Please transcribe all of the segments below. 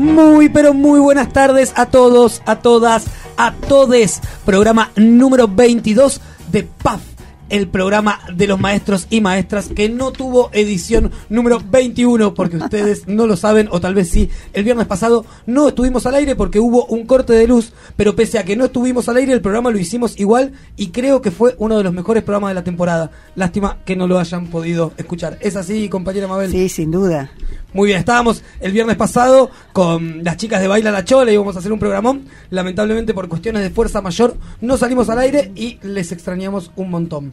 Muy, pero muy buenas tardes a todos, a todas, a todes. Programa número 22 de PAF el programa de los maestros y maestras que no tuvo edición número 21 porque ustedes no lo saben o tal vez sí. El viernes pasado no estuvimos al aire porque hubo un corte de luz, pero pese a que no estuvimos al aire el programa lo hicimos igual y creo que fue uno de los mejores programas de la temporada. Lástima que no lo hayan podido escuchar. ¿Es así, compañera Mabel? Sí, sin duda. Muy bien, estábamos el viernes pasado con las chicas de Baila la Chola y íbamos a hacer un programón. Lamentablemente por cuestiones de fuerza mayor no salimos al aire y les extrañamos un montón.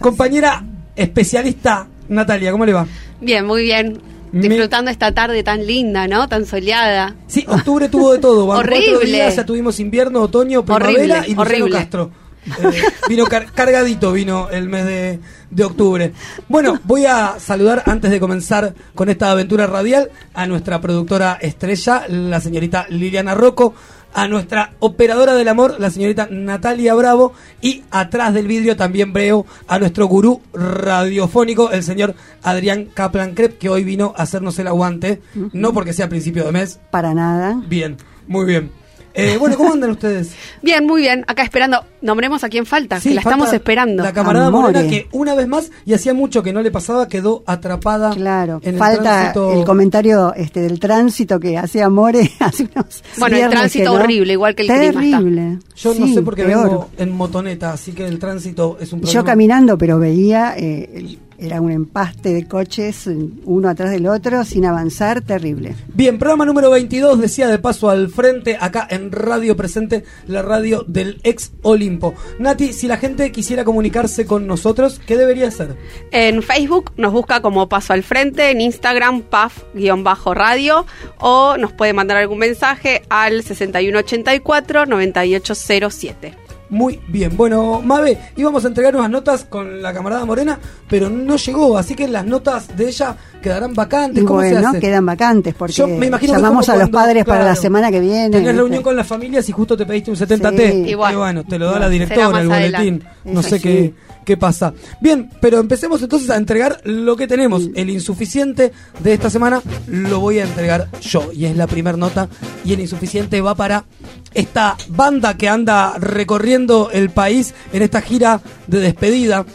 Compañera especialista Natalia, ¿cómo le va? Bien, muy bien. Disfrutando esta tarde tan linda, ¿no? Tan soleada. Sí, octubre tuvo de todo. horrible. ya tuvimos invierno, otoño, primavera y Luciano Castro. Eh, vino cargadito, vino el mes de, de, octubre. Bueno, voy a saludar antes de comenzar con esta aventura radial a nuestra productora estrella, la señorita Liliana Rocco, a nuestra operadora del amor, la señorita Natalia Bravo, y atrás del vidrio también veo a nuestro gurú radiofónico, el señor Adrián Kaplan Krep, que hoy vino a hacernos el aguante, no porque sea principio de mes. Para nada. Bien, muy bien. Eh, bueno, ¿cómo andan ustedes? Bien, muy bien. Acá esperando. Nombremos a quién falta, que la estamos esperando. La camarada Morena, que una vez más, y hacía mucho que no le pasaba, quedó atrapada. Claro, falta el, comentario este del tránsito que hacía More hace unos Bueno, el tránsito horrible, igual que el Terrible. Yo no sé por qué vengo en motoneta, así que el tránsito es un problema. Yo caminando, pero veía eh, era un empaste de coches uno atrás del otro sin avanzar, terrible. Bien, programa número 22, decía de paso al frente, acá en Radio Presente, la radio del ex Olimpo. Nati, si la gente quisiera comunicarse con nosotros, ¿qué debería hacer? En Facebook nos busca como Paso al Frente, en Instagram PAF-radio o nos puede mandar algún mensaje al 6184-9807. Muy bien. Bueno, Mabe, íbamos a entregar unas notas con la camarada Morena, pero no llegó, así que las notas de ella quedarán vacantes. ¿Cómo bueno, se hace? quedan vacantes porque Yo me imagino llamamos a los padres para la semana que viene. Tenés reunión con las familias y justo te pediste un 70T. Y bueno, te lo da la directora, el boletín. No sé qué qué pasa. Bien, pero empecemos entonces a entregar lo que tenemos. El insuficiente de esta semana lo voy a entregar yo. Y es la primera nota. Y el insuficiente va para esta banda que anda recorriendo el país en esta gira de despedida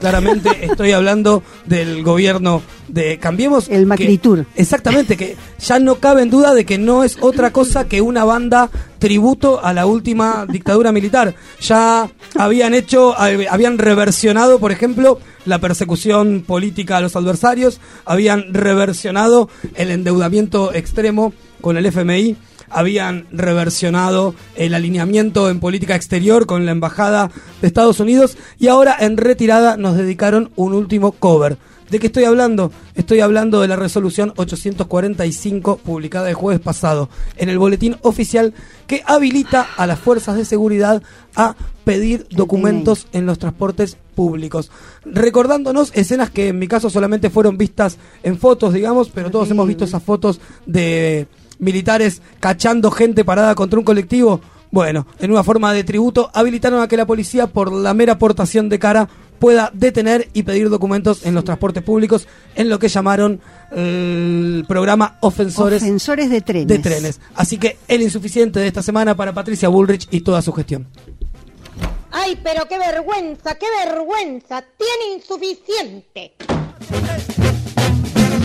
claramente estoy hablando del gobierno de Cambiemos. El Macritur. exactamente, que ya no cabe en duda de que no es otra cosa que una banda tributo a la última dictadura militar. Ya habían hecho, habían reversionado, por ejemplo, la persecución política a los adversarios, habían reversionado el endeudamiento extremo con el FMI habían reversionado el alineamiento en política exterior con la Embajada de Estados Unidos y ahora en retirada nos dedicaron un último cover. ¿De qué estoy hablando? Estoy hablando de la resolución 845 publicada el jueves pasado en el boletín oficial que habilita a las fuerzas de seguridad a pedir documentos en los transportes públicos. Recordándonos escenas que en mi caso solamente fueron vistas en fotos, digamos, pero todos hemos visto esas fotos de militares cachando gente parada contra un colectivo. Bueno, en una forma de tributo, habilitaron a que la policía, por la mera aportación de cara, pueda detener y pedir documentos en los transportes públicos en lo que llamaron el programa Ofensores, Ofensores de trenes. de trenes. Así que el insuficiente de esta semana para Patricia Bullrich y toda su gestión. ¡Ay, pero qué vergüenza, qué vergüenza! ¡Tiene insuficiente!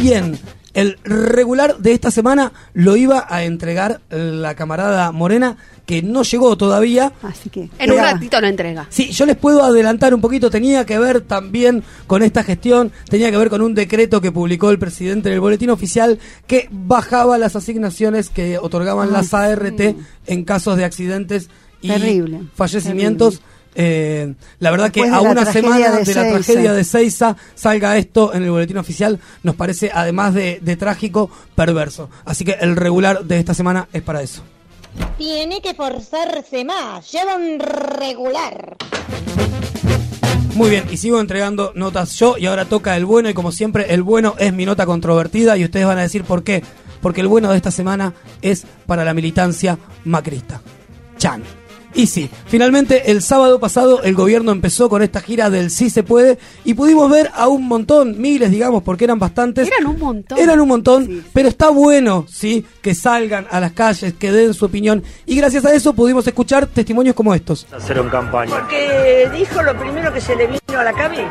Bien, el regular de esta semana lo iba a entregar la camarada Morena, que no llegó todavía. Así que. En un ratito lo entrega. Sí, yo les puedo adelantar un poquito. Tenía que ver también con esta gestión, tenía que ver con un decreto que publicó el presidente en el boletín oficial que bajaba las asignaciones que otorgaban las ART en casos de accidentes y fallecimientos. Eh, la verdad que a una semana de, la tragedia de Seiza salga esto en el boletín oficial nos parece, además de, trágico, perverso. Así que el regular de esta semana es para eso. Tiene que forzarse más, lleva un regular. Muy bien, y sigo entregando notas yo y ahora toca el bueno y como siempre el bueno es mi nota controvertida y ustedes van a decir por qué. Porque el bueno de esta semana es para la militancia macrista. Chan. Y sí, finalmente el sábado pasado el gobierno empezó con esta gira del Sí se puede y pudimos ver a un montón, miles digamos, porque eran bastantes. Eran un montón. Eran un montón, Sí, sí. pero está bueno, sí, que salgan a las calles, que den su opinión y gracias a eso pudimos escuchar testimonios como estos. hacer en campaña. Porque dijo lo primero que se le vino a la cabeza.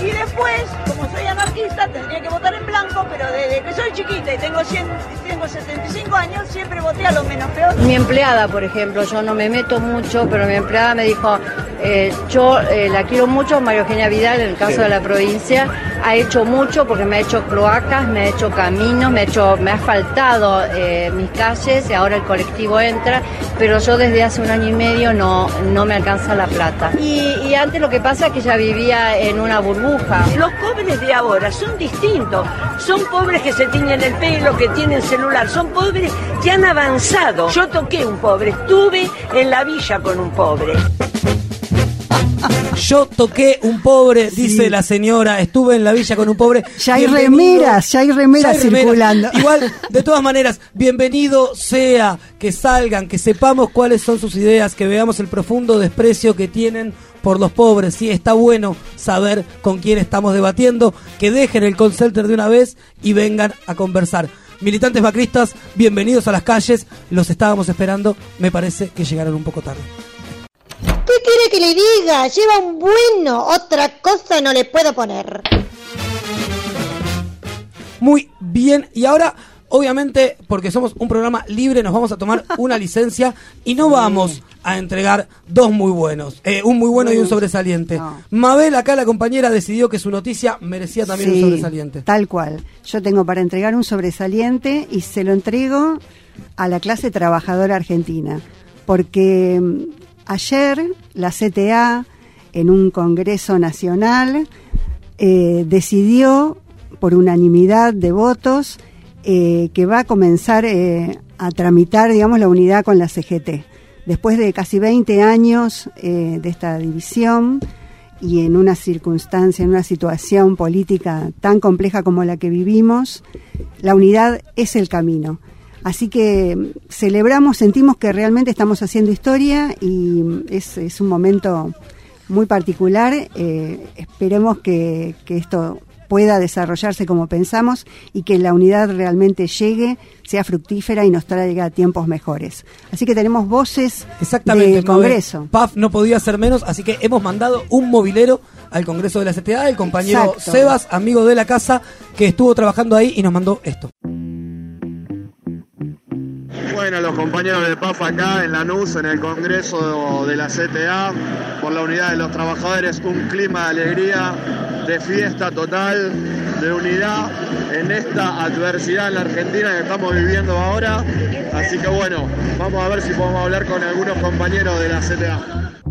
Y después, como soy anarquista, tendría que votar en blanco, pero desde que soy chiquita y tengo, 100, tengo 75 años, siempre voté a lo menos peor. Mi empleada, por ejemplo, yo no me meto mucho, pero mi empleada me dijo, eh, yo eh, la quiero mucho, María Eugenia Vidal, en el caso de la provincia, ha hecho mucho porque me ha hecho cloacas, me ha hecho caminos, me ha, hecho, me ha asfaltado eh, mis calles y ahora el colectivo entra, pero yo desde hace un año y medio no, no me alcanza la plata. Y, y antes lo que pasa es que ella vivía en una burbuja. Los pobres de ahora son distintos. Son pobres que se tiñen el pelo, que tienen celular. Son pobres que han avanzado. Yo toqué un pobre, estuve en la villa con un pobre. Yo toqué un pobre, dice la señora, estuve en la villa con un pobre. Ya hay Bienvenido- remeras, ya hay remeras circulando. Igual, de todas maneras, bienvenido sea que salgan, que sepamos cuáles son sus ideas, que veamos el profundo desprecio que tienen por los pobres. Sí, está bueno saber con quién estamos debatiendo, que dejen el call center de una vez y vengan a conversar. Militantes macristas, bienvenidos a las calles, los estábamos esperando, me parece que llegaron un poco tarde. ¿Qué quiere que le diga? Lleva un bueno, otra cosa no le puedo poner. Muy bien, y ahora, obviamente, porque somos un programa libre, nos vamos a tomar una licencia y no vamos a entregar dos muy buenos, eh, un muy bueno y un sobresaliente. No. Mabel, acá la compañera, decidió que su noticia merecía también un sobresaliente. Tal cual. Yo tengo para entregar un sobresaliente y se lo entrego a la clase trabajadora argentina. Porque mm, ayer la CTA, en un Congreso Nacional, eh, decidió por unanimidad de votos eh, que va a comenzar eh, a tramitar, digamos, la unidad con la CGT. Después de casi 20 años de esta división y en una circunstancia, en una situación política tan compleja como la que vivimos, la unidad es el camino. Así que celebramos, sentimos que realmente estamos haciendo historia y es, es un momento muy particular. Eh, esperemos que, que esto pueda desarrollarse como pensamos y que la unidad realmente llegue, sea fructífera y nos traiga tiempos mejores. Así que tenemos voces Exactamente, del. Congreso. PAF no podía ser menos, así que hemos mandado un movilero al Congreso de la CTA, el compañero Exacto. Sebas, amigo de la casa, que estuvo trabajando ahí y nos mandó esto. Bueno, los compañeros de PAF acá en Lanús, en el Congreso de la CTA, por la unidad de los trabajadores, un clima de alegría, de fiesta total, de unidad en esta adversidad en la Argentina que estamos viviendo ahora. Así que bueno, vamos a ver si podemos hablar con algunos compañeros de la CTA.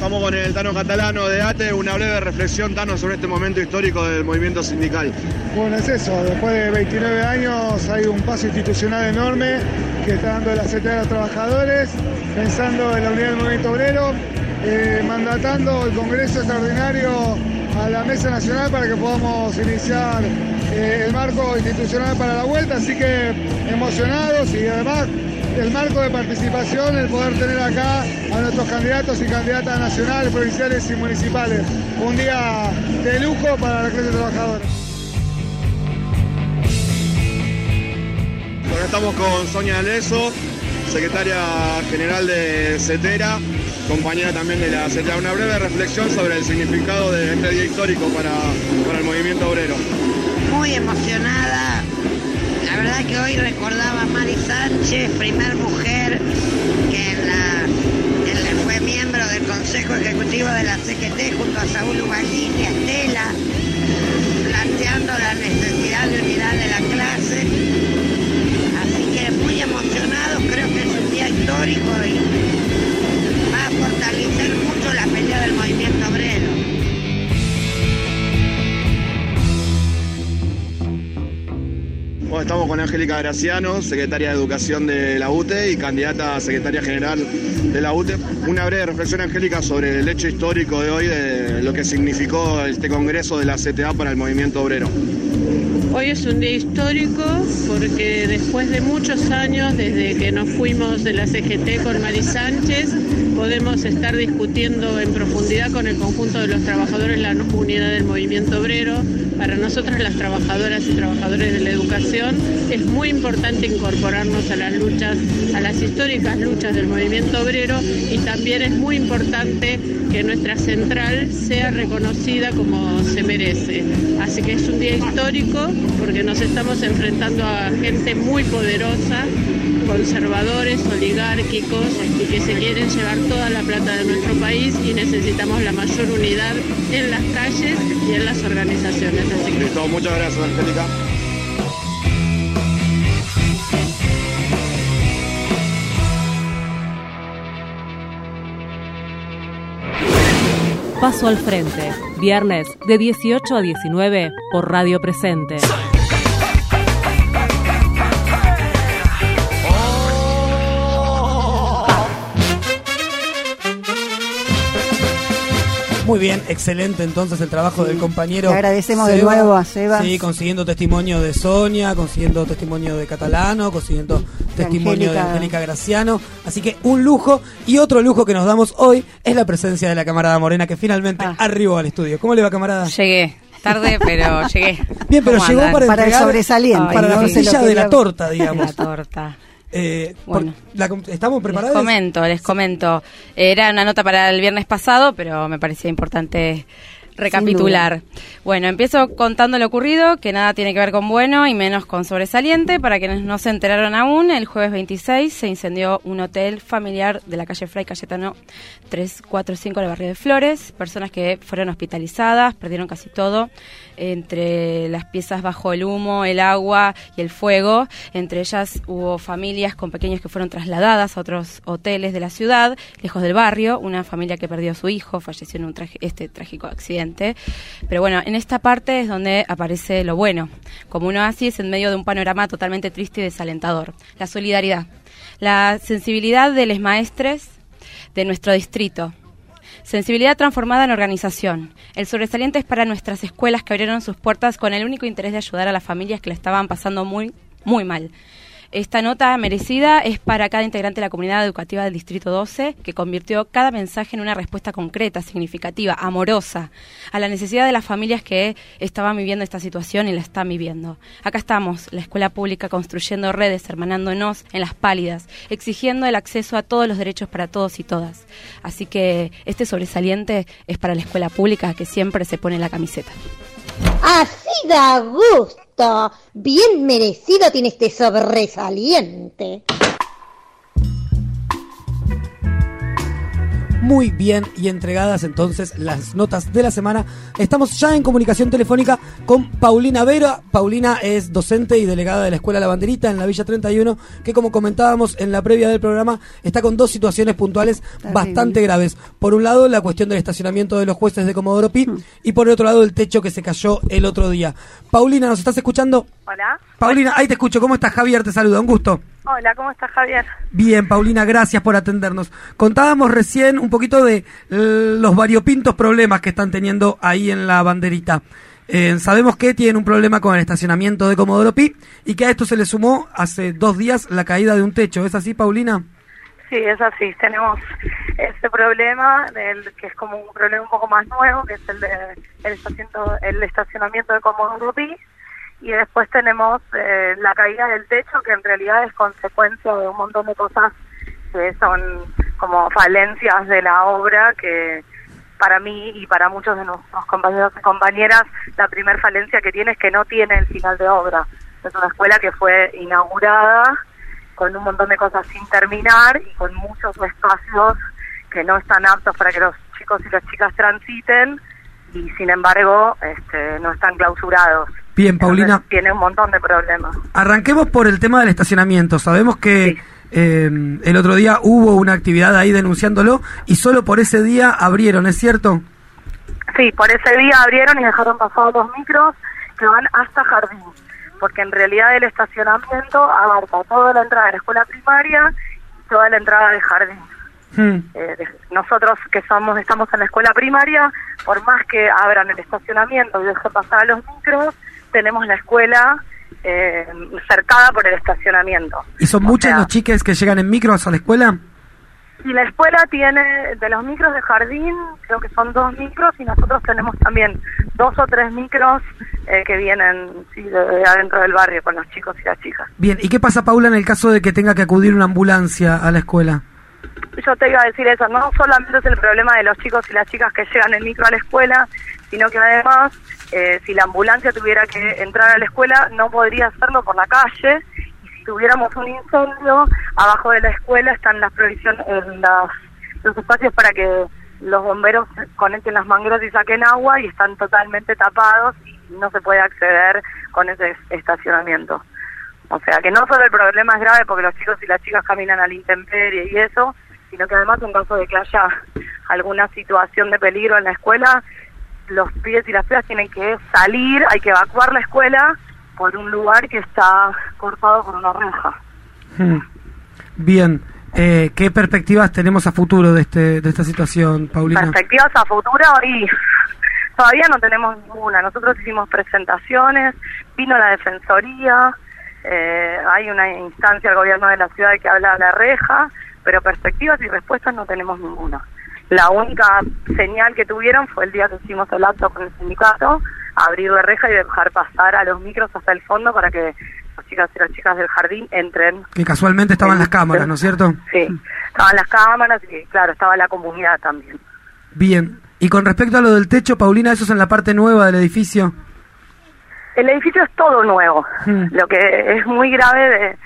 Estamos con el Tano Catalano de ATE, una breve reflexión, Tano, sobre este momento histórico del movimiento sindical. Bueno, es eso, después de 29 años hay un paso institucional enorme que está dando la CTA de los trabajadores, pensando en la unidad del movimiento obrero, eh, mandatando el Congreso Extraordinario a la Mesa Nacional para que podamos iniciar eh, el marco institucional para la vuelta, así que emocionados y además el marco de participación, el poder tener acá a nuestros candidatos y candidatas nacionales, provinciales y municipales. Un día de lujo para la clase trabajadora. Bueno, estamos con Sonia Leso, secretaria general de CETERA, compañera también de la CETERA. Una breve reflexión sobre el significado de este día histórico para, para el movimiento obrero. muy emocionada. Que hoy recordaba a Mari Sánchez, primer mujer que en fue miembro del Consejo Ejecutivo de la CGT junto a Saúl Ubaldín con Angélica Graciano, secretaria de Educación de la UTE y candidata a secretaria general de la UTE. Una breve reflexión, Angélica, sobre el hecho histórico de hoy, de lo que significó este congreso de la CTA para el movimiento obrero. Hoy es un día histórico porque después de muchos años, desde que nos fuimos de la CGT con Mari Sánchez, podemos estar discutiendo en profundidad con el conjunto de los trabajadores la unidad del movimiento obrero. Para nosotras las trabajadoras y trabajadores de la educación es muy importante incorporarnos a las luchas, a las históricas luchas del movimiento obrero y también es muy importante que nuestra central sea reconocida como se merece. Así que es un día histórico porque nos estamos enfrentando a gente muy poderosa, conservadores, oligárquicos y que se quieren llevar toda la plata de nuestro país y necesitamos la mayor unidad en las calles y en las organizaciones. Así que Listo, muchas gracias, Angélica. Paso al frente, viernes de 18 a 19 por Radio Presente. Muy bien, excelente entonces el trabajo del compañero. Le agradecemos de nuevo a Sebas. Sí, consiguiendo testimonio de Sonia, consiguiendo testimonio de Catalano, consiguiendo testimonio de Angélica. Graciano. Así que un lujo. Y otro lujo que nos damos hoy es la presencia de la camarada Morena que finalmente Ah. arribó al estudio. ¿Cómo le va, camarada? Llegué, tarde, pero llegué. Bien, pero ¿Cómo llegó andan? para, Para el sobresaliente, Para la frutilla de la torta, digamos. La torta. Eh, Bueno. la ¿Estamos Les preparados? comento, les comento. Era una nota para el viernes pasado, pero me parecía importante recapitular. Bueno, empiezo contando lo ocurrido, que nada tiene que ver con bueno y menos con sobresaliente. Para quienes no se enteraron aún, el jueves 26 se incendió un hotel familiar de la calle Fray Cayetano 345 del barrio de Flores. Personas que fueron hospitalizadas, perdieron casi todo, entre las piezas bajo el humo, el agua y el fuego. Entre ellas hubo familias con pequeños que fueron trasladadas a otros hoteles de la ciudad, lejos del barrio. Una familia que perdió a su hijo, falleció en un este trágico accidente. Pero bueno, en esta parte es donde aparece lo bueno, como un oasis en medio de un panorama totalmente triste y desalentador. La solidaridad, la sensibilidad de los maestres de nuestro distrito, Sensibilidad transformada en organización. El sobresaliente es para nuestras escuelas que abrieron sus puertas con el único interés de ayudar a las familias que la estaban pasando muy, muy mal. Esta nota merecida es para cada integrante de la comunidad educativa del Distrito 12, que convirtió cada mensaje en una respuesta concreta, significativa, amorosa, a la necesidad de las familias que estaban viviendo esta situación y la están viviendo. Acá estamos, la escuela pública, construyendo redes, hermanándonos en las pálidas, exigiendo el acceso a todos los derechos para todos y todas. Así que este sobresaliente es para la escuela pública que siempre se pone la camiseta. Así da gusto. Bien merecido tiene este sobresaliente. Muy bien y entregadas entonces las notas de la semana. Estamos ya en comunicación telefónica con Paulina Vera. Paulina es docente y delegada de la Escuela La Banderita en la Villa 31, que como comentábamos en la previa del programa, está con dos situaciones puntuales bastante graves. Por un lado, la cuestión del estacionamiento de los jueces de Comodoro Pi y por otro lado, el techo que se cayó el otro día. Paulina, ¿nos estás escuchando? Hola. Paulina, ahí te escucho. ¿Cómo estás, Javier? Te saluda, un gusto. Hola, ¿cómo estás, Javier? Bien, Paulina, gracias por atendernos. Contábamos recién un poquito de los variopintos problemas que están teniendo ahí en la banderita. Eh, sabemos que tienen un problema con el estacionamiento de Comodoro Pi y que a esto se le sumó hace dos días la caída de un techo. ¿Es así, Paulina? Sí, es así. Tenemos este problema, del, que es como un problema un poco más nuevo, que es el de el estacionamiento, el estacionamiento de Comodoro Pi. Y después tenemos eh, la caída del techo, que en realidad es consecuencia de un montón de cosas que son como falencias de la obra, que para mí y para muchos de nuestros compañeros y compañeras, la primer falencia que tiene es que no tiene el final de obra. Es una escuela que fue inaugurada con un montón de cosas sin terminar y con muchos espacios que no están aptos para que los chicos y las chicas transiten y sin embargo este, no están clausurados. Bien, Paulina. Entonces, tiene un montón de problemas. Arranquemos por el tema del estacionamiento. Sabemos que eh, el otro día hubo una actividad ahí denunciándolo y solo por ese día abrieron, ¿es cierto? Sí, por ese día abrieron y dejaron pasar dos micros que van hasta jardín, porque en realidad el estacionamiento abarca toda la entrada de la escuela primaria y toda la entrada de jardín. Hmm. Eh, nosotros que somos estamos en la escuela primaria, por más que abran el estacionamiento y dejen pasar a los micros, tenemos la escuela eh, cercada por el estacionamiento. ¿Y son O muchos sea, los chiques que llegan en micros a la escuela? Y la escuela tiene, de los micros de jardín, creo que son dos micros y nosotros tenemos también dos o tres micros eh, que vienen sí, de, de adentro del barrio con los chicos y las chicas. Bien, ¿y qué pasa, Paula, en el caso de que tenga que acudir una ambulancia a la escuela? Yo te iba a decir eso, no solamente es el problema de los chicos y las chicas que llegan en micro a la escuela, sino que además, eh, si la ambulancia tuviera que entrar a la escuela, no podría hacerlo por la calle. Y si tuviéramos un incendio, abajo de la escuela están las provisiones, eh, las, los espacios para que los bomberos conecten las mangueras y saquen agua y están totalmente tapados y no se puede acceder con ese estacionamiento. O sea, que no solo el problema es grave porque los chicos y las chicas caminan a la intemperie y eso, sino que además en caso de que haya alguna situación de peligro en la escuela, los pibes y las pibas tienen que salir, hay que evacuar la escuela por un lugar que está cortado por una reja. Hmm. Bien, eh, ¿qué perspectivas tenemos a futuro de, este, de esta situación, Paulina? Perspectivas a futuro y todavía no tenemos ninguna. Nosotros hicimos presentaciones, vino la Defensoría, eh, hay una instancia del gobierno de la ciudad que habla de la reja, pero perspectivas y respuestas no tenemos ninguna. La única señal que tuvieron fue el día que hicimos el acto con el sindicato, abrir la reja y dejar pasar a los micros hasta el fondo para que las chicas y las chicas del jardín entren. Que casualmente estaban las cámaras, ¿no es cierto? Sí, estaban las cámaras y claro, estaba la comunidad también. Bien, y con respecto a lo del techo, Paulina, eso es en la parte nueva del edificio. El edificio es todo nuevo. Hmm. Lo que es muy grave de,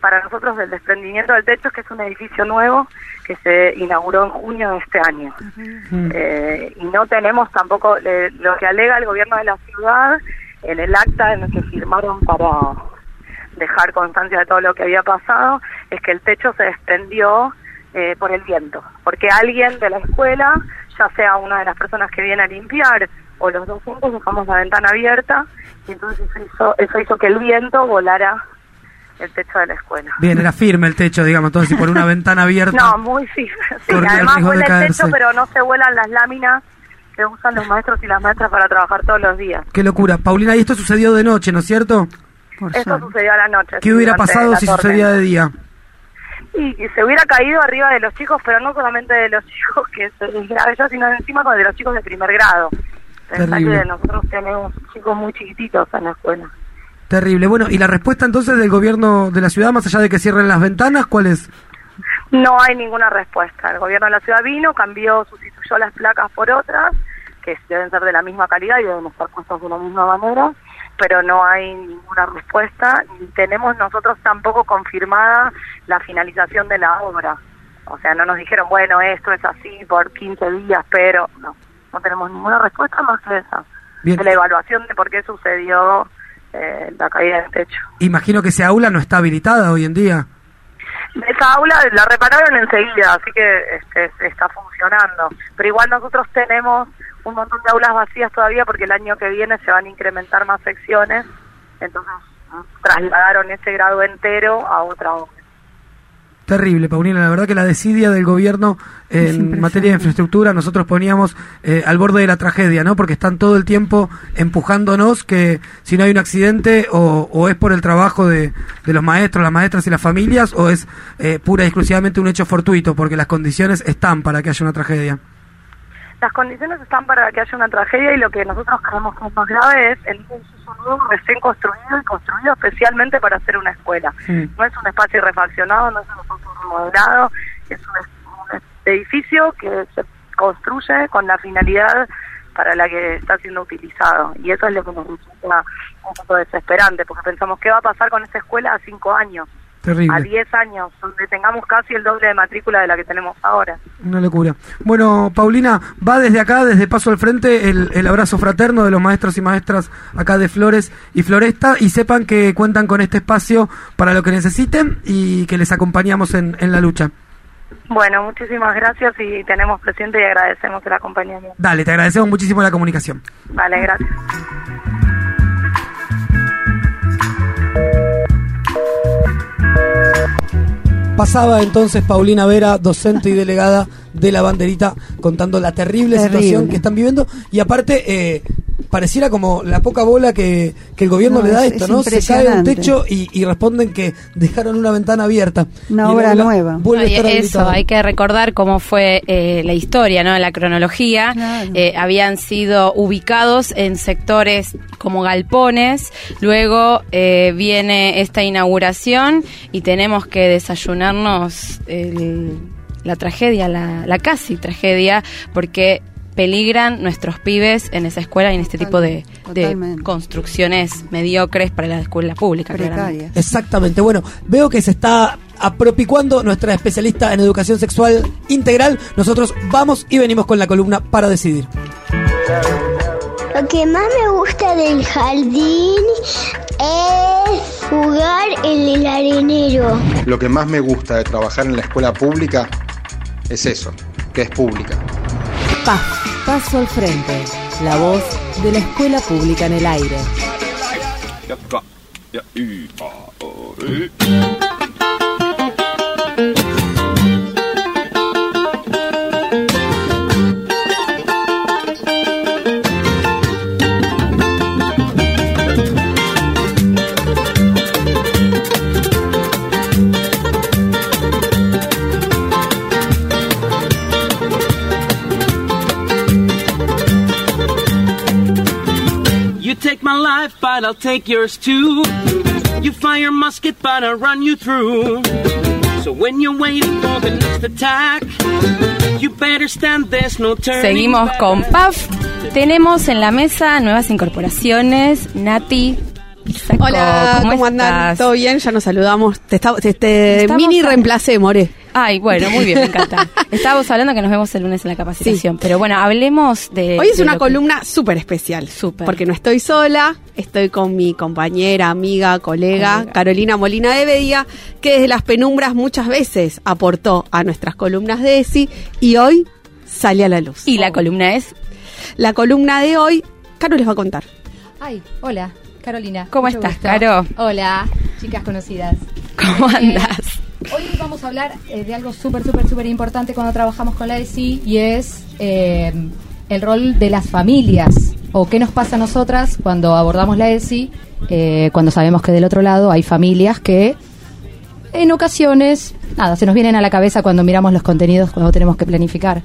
para nosotros del desprendimiento del techo es que es un edificio nuevo que se inauguró en junio de este año. Eh, y no tenemos tampoco eh, lo que alega el gobierno de la ciudad en el acta en el que firmaron para dejar constancia de todo lo que había pasado, es que el techo se desprendió eh, por el viento, porque alguien de la escuela, ya sea una de las personas que viene a limpiar o los dos juntos, dejamos la ventana abierta y entonces eso hizo, eso hizo que el viento volara el techo de la escuela. Bien, era firme el techo, digamos, entonces si por una ventana abierta... No, muy firme. Sí, además vuela el techo, pero no se vuelan las láminas que usan los maestros y las maestras para trabajar todos los días. Qué locura. Paulina, y esto sucedió de noche, ¿no es cierto? Eso sucedió a la noche. ¿Qué hubiera pasado si sucedía de día? Y se hubiera caído arriba de los chicos, pero no solamente de los chicos que se les grave sino encima con de los chicos de primer grado. Pensá Terrible. que nosotros tenemos chicos muy chiquititos en la escuela. Terrible. Bueno, ¿y la respuesta entonces del gobierno de la ciudad, más allá de que cierren las ventanas, cuál es? No hay ninguna respuesta. El gobierno de la ciudad vino, cambió, sustituyó las placas por otras, que deben ser de la misma calidad y deben estar puestas de la misma manera, pero no hay ninguna respuesta. Ni tenemos nosotros tampoco confirmada la finalización de la obra. O sea, no nos dijeron, bueno, esto es así por 15 días, pero no, no tenemos ninguna respuesta más que esa. Bien. De la evaluación de por qué sucedió eh, la caída del techo. Imagino que esa aula no está habilitada hoy en día. Esa aula la repararon enseguida, así que este, se está funcionando. Pero igual nosotros tenemos un montón de aulas vacías todavía porque el año que viene se van a incrementar más secciones. Entonces trasladaron ese grado entero a otra obra. Terrible, Paulina. La verdad que la desidia del gobierno en materia de infraestructura nosotros poníamos eh, al borde de la tragedia, ¿no? Porque están todo el tiempo empujándonos que si no hay un accidente o, o es por el trabajo de, de los maestros, las maestras y las familias o es eh, pura y exclusivamente un hecho fortuito porque las condiciones están para que haya una tragedia. Las condiciones están para que haya una tragedia y lo que nosotros creemos que es más grave es el edificio nuevo recién construido y construido especialmente para hacer una escuela. No es un espacio refaccionado, no es un espacio remodelado, es un, un edificio que se construye con la finalidad para la que está siendo utilizado. Y eso es lo que nos resulta un poco desesperante, porque pensamos, ¿qué va a pasar con esta escuela a cinco años? Terrible. A diez años, donde tengamos casi el doble de matrícula de la que tenemos ahora. Una locura. Bueno, Paulina, va desde acá, desde Paso al Frente, el, el abrazo fraterno de los maestros y maestras acá de Flores y Floresta y sepan que cuentan con este espacio para lo que necesiten y que les acompañamos en, en la lucha. Bueno, muchísimas gracias y tenemos presente y agradecemos el acompañamiento. Dale, te agradecemos muchísimo la comunicación. Vale, gracias. Pasaba entonces Paulina Vera, docente y delegada de la banderita, contando la terrible, Terrible. situación que están viviendo y aparte eh, pareciera como la poca bola que, que el gobierno No, le da a es- esto, es ¿no? Se cae un techo y, y responden que dejaron una ventana abierta. Una obra nueva. Vuelve a estar eso, hay que recordar cómo fue eh, la historia, ¿no? La cronología. Eh, habían sido ubicados en sectores como galpones. Luego eh, viene esta inauguración y tenemos que desayunarnos el- la tragedia, la, la casi tragedia, porque peligran nuestros pibes en esa escuela y en este tipo de, construcciones mediocres para la escuela pública. claramente. Exactamente. Bueno, veo que se está apropicuando nuestra especialista en educación sexual integral. Nosotros vamos y venimos con la columna para decidir. Lo que más me gusta del jardín es jugar en el arenero. Lo que más me gusta de trabajar en la escuela pública es eso, que es pública. Paso al Frente, la voz de la escuela pública en el aire. Life, but I'll take yours too. You fire musket, but I'll run you through. So when you're waiting for the next attack, you better stand, there's no turning Seguimos back. con PAF. Tenemos en la mesa nuevas incorporaciones. Nati. Saco, Hola, ¿cómo, andan? estás? ¿Todo bien? Ya nos saludamos. Te, está- te- te Estamos mini a- reemplacé, More. Ay, bueno, muy bien, me encanta. Estábamos hablando que nos vemos el lunes en la capacitación. Pero bueno, hablemos de. Hoy es de una lo que- columna súper especial. Súper. Porque no estoy sola, estoy con mi compañera, amiga, colega, Colega. Carolina Molina de Bedia, que desde las penumbras muchas veces aportó a nuestras columnas de ESI y hoy sale a la luz. Y la columna es. La columna de hoy, Caro les va a contar. Ay, hola, Carolina. ¿Cómo estás, gusto. Caro? Hola, chicas conocidas. ¿Cómo Eh, andas? Hoy vamos a hablar eh, de algo súper, súper, súper importante cuando trabajamos con la ESI y es eh, el rol de las familias o qué nos pasa a nosotras cuando abordamos la ESI, eh, cuando sabemos que del otro lado hay familias que en ocasiones, nada, se nos vienen a la cabeza cuando miramos los contenidos cuando tenemos que planificar.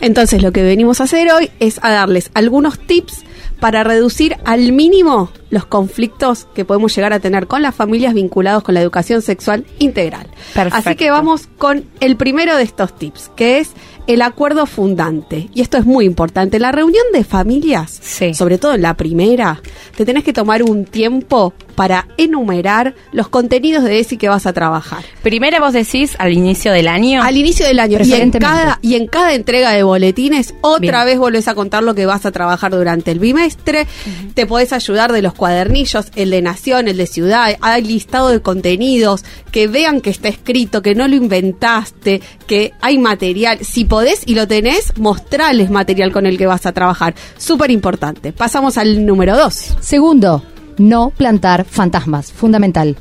Entonces lo que venimos a hacer hoy es a darles algunos tips para reducir al mínimo los conflictos que podemos llegar a tener con las familias vinculados con la educación sexual integral. Perfecto. Así que vamos con el primero de estos tips, que es el acuerdo fundante. Y esto es muy importante. En la reunión de familias, sobre todo en la primera, te tenés que tomar un tiempo para enumerar los contenidos de ESI que vas a trabajar. Primero vos decís al inicio del año. Al inicio del año. Y en, cada, y en cada entrega de boletines, otra Bien. vez volvés a contar lo que vas a trabajar durante el bimestre. Te podés ayudar de los cuadernillos, el de Nación, el de Ciudad. Hay listado de contenidos, que vean que está escrito, que no lo inventaste, que hay material. Si podés y lo tenés, mostrales material con el que vas a trabajar. Súper importante. Pasamos al número dos. Segundo, no plantar fantasmas, fundamental.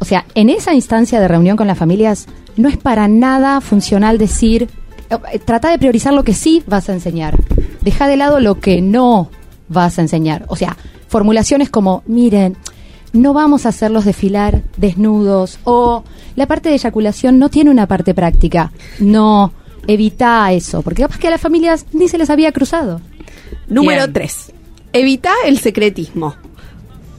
O sea, en esa instancia de reunión con las familias no es para nada funcional decir, eh, trata de priorizar lo que sí vas a enseñar. Deja de lado lo que no vas a enseñar. O sea, formulaciones como, miren, no vamos a hacerlos desfilar desnudos o la parte de eyaculación no tiene una parte práctica. No, evita eso, porque capaz que a las familias ni se les había cruzado. Número Bien. 3. Evita el secretismo.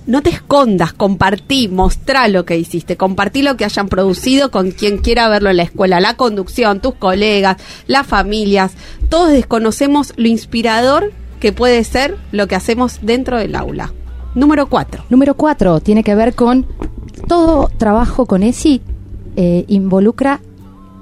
No te escondas, compartí, mostrá lo que hiciste, compartí lo que hayan producido con quien quiera verlo en la escuela, la conducción, tus colegas, las familias. Todos desconocemos lo inspirador que puede ser lo que hacemos dentro del aula. Número 4. Número cuatro tiene que ver con todo trabajo con ESI eh, involucra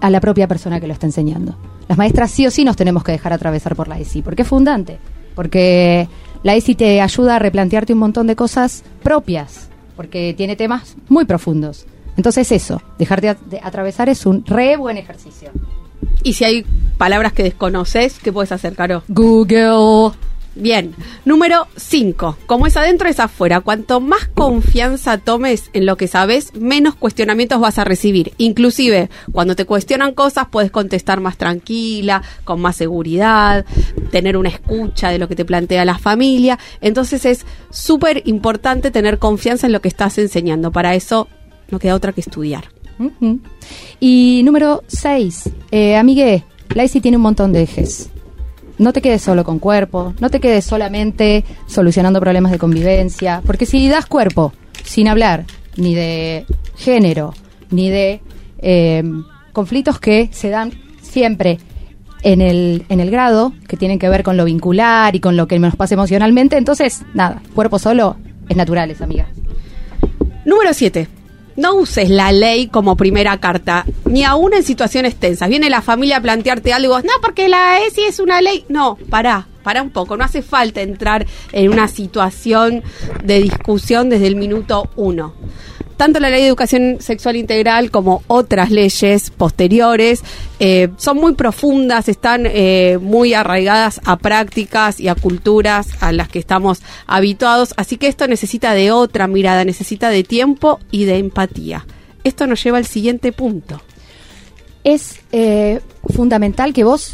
a la propia persona que lo está enseñando. Las maestras sí o sí nos tenemos que dejar atravesar por la ESI, porque es fundante, porque la ESI te ayuda a replantearte un montón de cosas propias, porque tiene temas muy profundos. Entonces eso, dejarte atravesar es un re buen ejercicio. Y si hay palabras que desconoces, ¿qué puedes hacer, Caro? Google. Bien, número 5. Como es adentro, es afuera. Cuanto más confianza tomes en lo que sabes, menos cuestionamientos vas a recibir. Inclusive, cuando te cuestionan cosas, puedes contestar más tranquila, con más seguridad, tener una escucha de lo que te plantea la familia. Entonces es súper importante tener confianza en lo que estás enseñando. Para eso no queda otra que estudiar. Y número 6. Eh, amigue, tiene un montón de ejes. No te quedes solo con cuerpo, no te quedes solamente solucionando problemas de convivencia, porque si das cuerpo, sin hablar ni de género, ni de eh, conflictos que se dan siempre en el, en el grado, que tienen que ver con lo vincular y con lo que nos pasa emocionalmente, entonces, nada, cuerpo solo es naturales, amiga. Número 7. No uses la ley como primera carta, ni aún en situaciones tensas. Viene la familia a plantearte algo, no, porque la ESI es una ley. No, pará, pará un poco. No hace falta entrar en una situación de discusión desde el minuto uno. Tanto la ley de educación sexual integral como otras leyes posteriores eh, son muy profundas, están eh, muy arraigadas a prácticas y a culturas a las que estamos habituados, así que esto necesita de otra mirada, necesita de tiempo y de empatía. Esto nos lleva al siguiente punto. es eh, fundamental que vos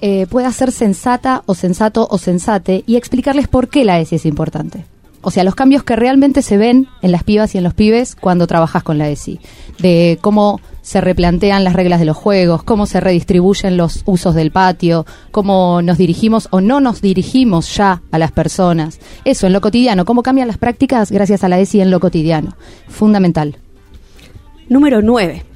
eh, puedas ser sensata o sensato o sensate y explicarles por qué la ESI es importante. O sea, los cambios que realmente se ven en las pibas y en los pibes cuando trabajas con la ESI. De cómo se replantean las reglas de los juegos, cómo se redistribuyen los usos del patio, cómo nos dirigimos o no nos dirigimos ya a las personas. Eso, en lo cotidiano, cómo cambian las prácticas gracias a la ESI en lo cotidiano. Fundamental. Número 9.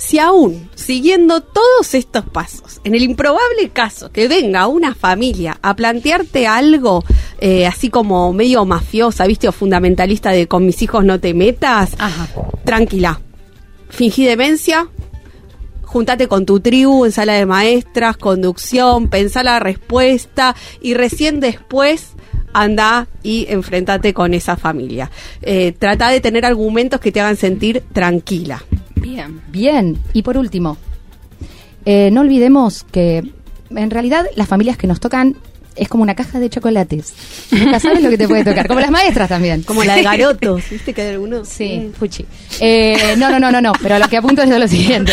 Si aún, siguiendo todos estos pasos, en el improbable caso que venga una familia a plantearte algo eh, así como medio mafiosa, viste, o fundamentalista de con mis hijos no te metas, tranquila. Fingí demencia, juntate con tu tribu en sala de maestras, conducción, pensá la respuesta y recién después anda y enfrentate con esa familia. Eh, trata de tener argumentos que te hagan sentir tranquila. Bien. Bien. Y por último, eh, no olvidemos que en realidad las familias que nos tocan es como una caja de chocolates. Nunca sabes lo que te puede tocar. Como las maestras también. Como la de garotos, ¿viste que hay algunos? Sí, fuchi. Eh, no, no, no, no, no. Pero a lo que apunto es lo siguiente.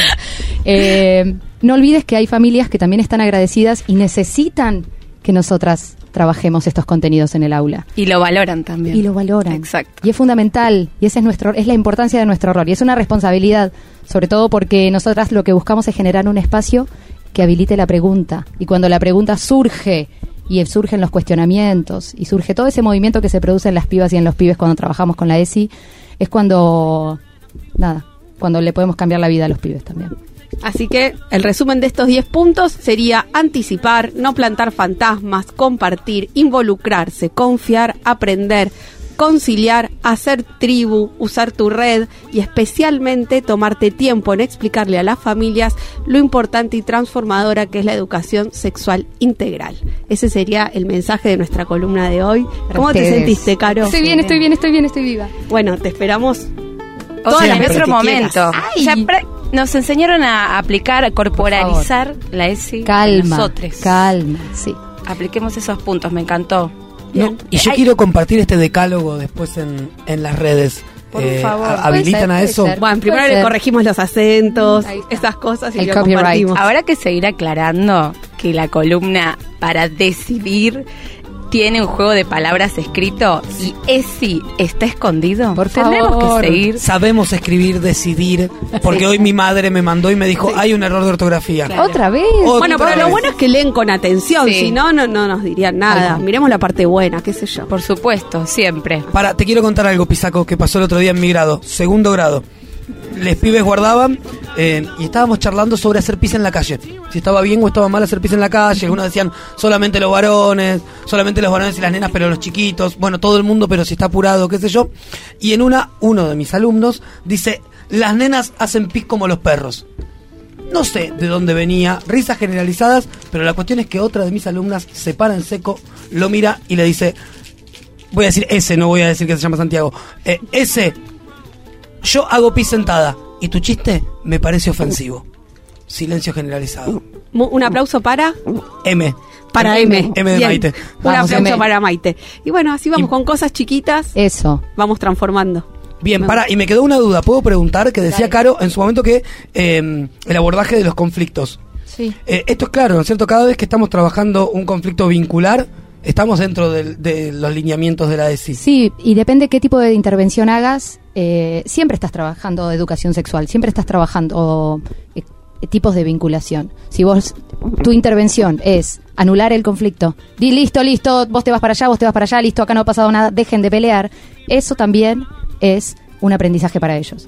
Eh, no olvides que hay familias que también están agradecidas y necesitan que nosotras trabajemos estos contenidos en el aula. Y lo valoran también. Y lo valoran. Exacto. Y es fundamental, y esa es nuestro, es la importancia de nuestro rol. Y es una responsabilidad, sobre todo porque nosotras lo que buscamos es generar un espacio que habilite la pregunta. Y cuando la pregunta surge, y surgen los cuestionamientos, y surge todo ese movimiento que se produce en las pibas y en los pibes cuando trabajamos con la ESI, es cuando, nada, cuando le podemos cambiar la vida a los pibes también. Así que el resumen de estos 10 puntos sería anticipar, no plantar fantasmas, compartir, involucrarse, confiar, aprender, conciliar, hacer tribu, usar tu red y especialmente tomarte tiempo en explicarle a las familias lo importante y transformadora que es la educación sexual integral. Ese sería el mensaje de nuestra columna de hoy. ¿Cómo te sentiste, Caro? Estoy bien, estoy bien, estoy bien, estoy viva. Bueno, te esperamos O sea, en otro momento. Ya pra- nos enseñaron a aplicar, a corporalizar la ESI. Calma, Nosotros. calma, sí. Apliquemos esos puntos, me encantó. No, y yo Ay, quiero compartir este decálogo después en, en las redes. Por Eh, favor. ¿Habilitan a eso? Bueno, primero le corregimos los acentos, esas cosas y El lo copyright. compartimos. Habrá que seguir aclarando que la columna para decidir tiene un juego de palabras escrito y ese está escondido. Por favor. que seguir. Sabemos escribir, decidir, porque hoy mi madre me mandó y me dijo, hay un error de ortografía. Claro. ¿Otra vez? Otra Bueno, pero lo bueno es que leen con atención, Sí. si no, no, no nos dirían nada. Miremos la parte buena, qué sé yo. Por supuesto, siempre. Para, te quiero contar algo, Pisaco, que pasó el otro día en mi grado, segundo grado. Les pibes guardaban eh, y estábamos charlando sobre hacer pis en la calle. Si estaba bien o estaba mal hacer pis en la calle. Algunos decían solamente los varones, solamente los varones y las nenas, pero los chiquitos. Bueno, todo el mundo, pero si está apurado, qué sé yo. Y en una, uno de mis alumnos dice, las nenas hacen pis como los perros. No sé de dónde venía, risas generalizadas, pero la cuestión es que otra de mis alumnas se para en seco, lo mira y le dice, voy a decir ese, no voy a decir que se llama Santiago, eh, ese, yo hago pis sentada y tu chiste me parece ofensivo. Silencio generalizado. Un aplauso para M. Para M. M de Bien. Maite. Un Vamos, aplauso M. para Maite. Y bueno, así vamos con cosas chiquitas. Eso. Vamos transformando. Bien, para, y me quedó una duda. ¿Puedo preguntar? Que decía Caro en su momento que eh, el abordaje de los conflictos. Sí. Eh, esto es claro, ¿no es cierto? Cada vez que estamos trabajando un conflicto vincular, estamos dentro del- de, los lineamientos de la ESI. Sí, y depende qué tipo de intervención hagas, eh, siempre estás trabajando educación sexual, siempre estás trabajando eh, tipos de vinculación. Si vos, tu intervención es anular el conflicto, di listo, listo, vos te vas para allá, vos te vas para allá, listo, acá no ha pasado nada, dejen de pelear, eso también es un aprendizaje para ellos.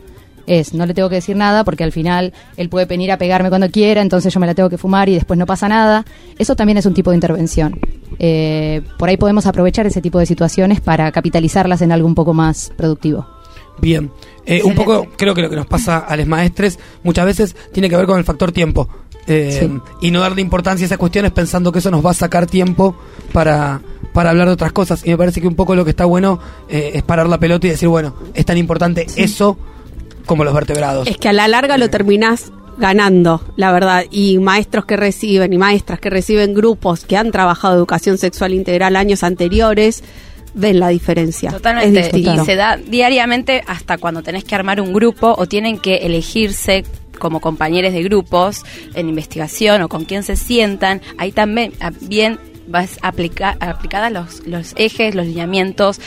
Es, no le tengo que decir nada porque al final él puede venir a pegarme cuando quiera, entonces yo me la tengo que fumar y después no pasa nada. Eso también es un tipo de intervención. Eh, por ahí podemos aprovechar ese tipo de situaciones para capitalizarlas en algo un poco más productivo. Bien. Eh, un poco, creo que lo que nos pasa a los maestres muchas veces tiene que ver con el factor tiempo. Eh, Y no darle importancia a esas cuestiones pensando que eso nos va a sacar tiempo para, para hablar de otras cosas. Y me parece que un poco lo que está bueno eh, es parar la pelota y decir, bueno, es tan importante eso como los vertebrados. Es que a la larga lo terminás ganando, la verdad. Y maestros que reciben y maestras que reciben grupos que han trabajado educación sexual integral años anteriores, ven la diferencia. Totalmente. Y se da diariamente hasta cuando tenés que armar un grupo o tienen que elegirse como compañeros de grupos en investigación o con quién se sientan. Ahí también ah, bien vas aplica, aplicadas los, los ejes, los lineamientos,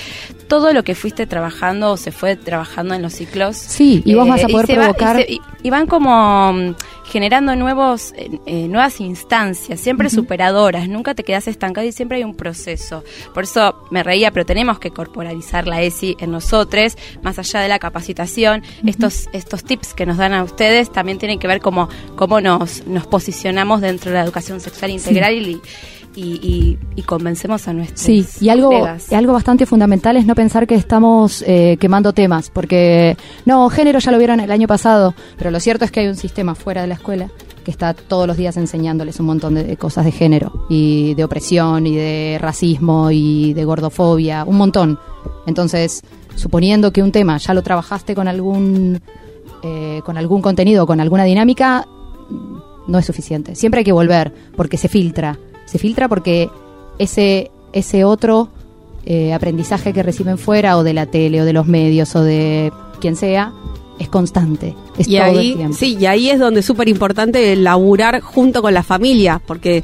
todo lo que fuiste trabajando o se fue trabajando en los ciclos. Sí, y vos vas a poder se va- provocar- y, se- y- y van como mm, generando nuevos eh, eh, nuevas instancias, siempre superadoras, nunca te quedas estancado y siempre hay un proceso. Por eso me reía, pero tenemos que corporalizar la ESI en nosotros, más allá de la capacitación. Estos estos tips que nos dan a ustedes también tienen que ver cómo, cómo nos, nos posicionamos dentro de la educación sexual integral y, y, y- y convencemos a nuestros Sí, y algo, colegas. y algo bastante fundamental es no pensar que estamos eh, quemando temas, porque no, género ya lo vieron el año pasado, pero lo cierto es que hay un sistema fuera de la escuela que está todos los días enseñándoles un montón de, de cosas de género y de opresión y de racismo y de gordofobia, un montón. Entonces, suponiendo que un tema ya lo trabajaste con algún eh, con algún contenido, con alguna dinámica, no es suficiente. Siempre hay que volver, porque se filtra. Se filtra porque ese, ese otro eh, aprendizaje que reciben fuera, o de la tele, o de los medios, o de quien sea, es constante. Es y todo ahí, el tiempo. sí, y ahí es donde es súper importante laburar junto con la familia, porque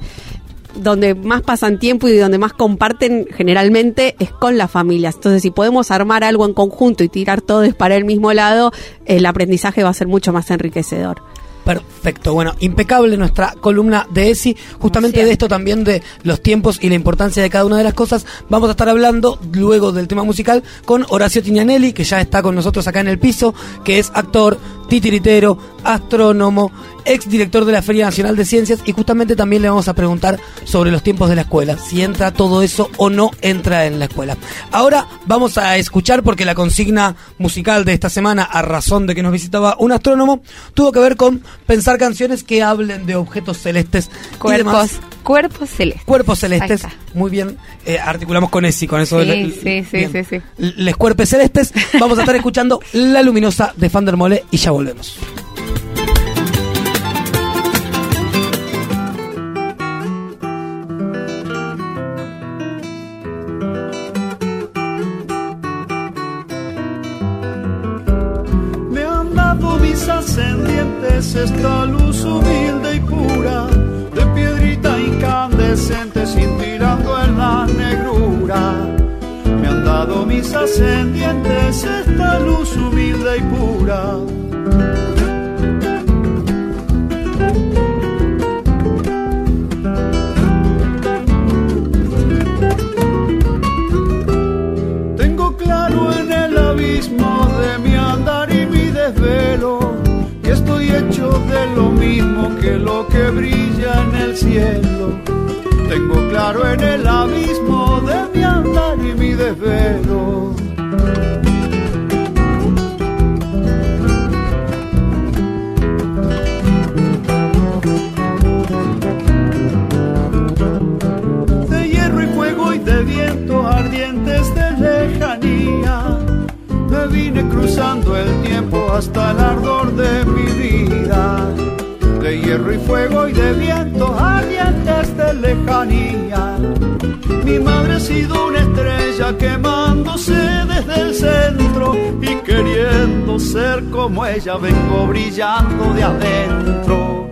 donde más pasan tiempo y donde más comparten generalmente es con las familias. Entonces, si podemos armar algo en conjunto y tirar todos para el mismo lado, el aprendizaje va a ser mucho más enriquecedor. Perfecto, bueno, impecable nuestra columna de ESI. Justamente de esto también, de los tiempos y la importancia de cada una de las cosas, vamos a estar hablando luego del tema musical con Horacio Tignanelli, que ya está con nosotros acá en el piso, que es actor, titiritero, astrónomo, ex director de la Feria Nacional de Ciencias y justamente también le vamos a preguntar sobre los tiempos de la escuela, si entra todo eso o no entra en la escuela. Ahora vamos a escuchar porque la consigna musical de esta semana, a razón de que nos visitaba un astrónomo, tuvo que ver con pensar canciones que hablen de objetos celestes y Cuerpos, demás. cuerpos celestes. Cuerpos celestes. Muy bien, eh, articulamos con ESI, con eso. Sí, de- sí, sí, sí, sí. Les cuerpes celestes. Vamos a estar escuchando La Luminosa de Fandermole y ya volvemos. Me han dado mis ascendientes esta luz humilde y pura, de piedrita incandescente cintilando en la negrura. Me han dado mis ascendientes esta luz humilde y pura. Tengo claro en el abismo de mi andar y mi desvelo Vine cruzando el tiempo hasta el ardor de mi vida. De hierro y fuego y de viento ardientes de lejanía. Mi madre ha sido una estrella quemándose desde el centro y queriendo ser como ella vengo brillando de adentro.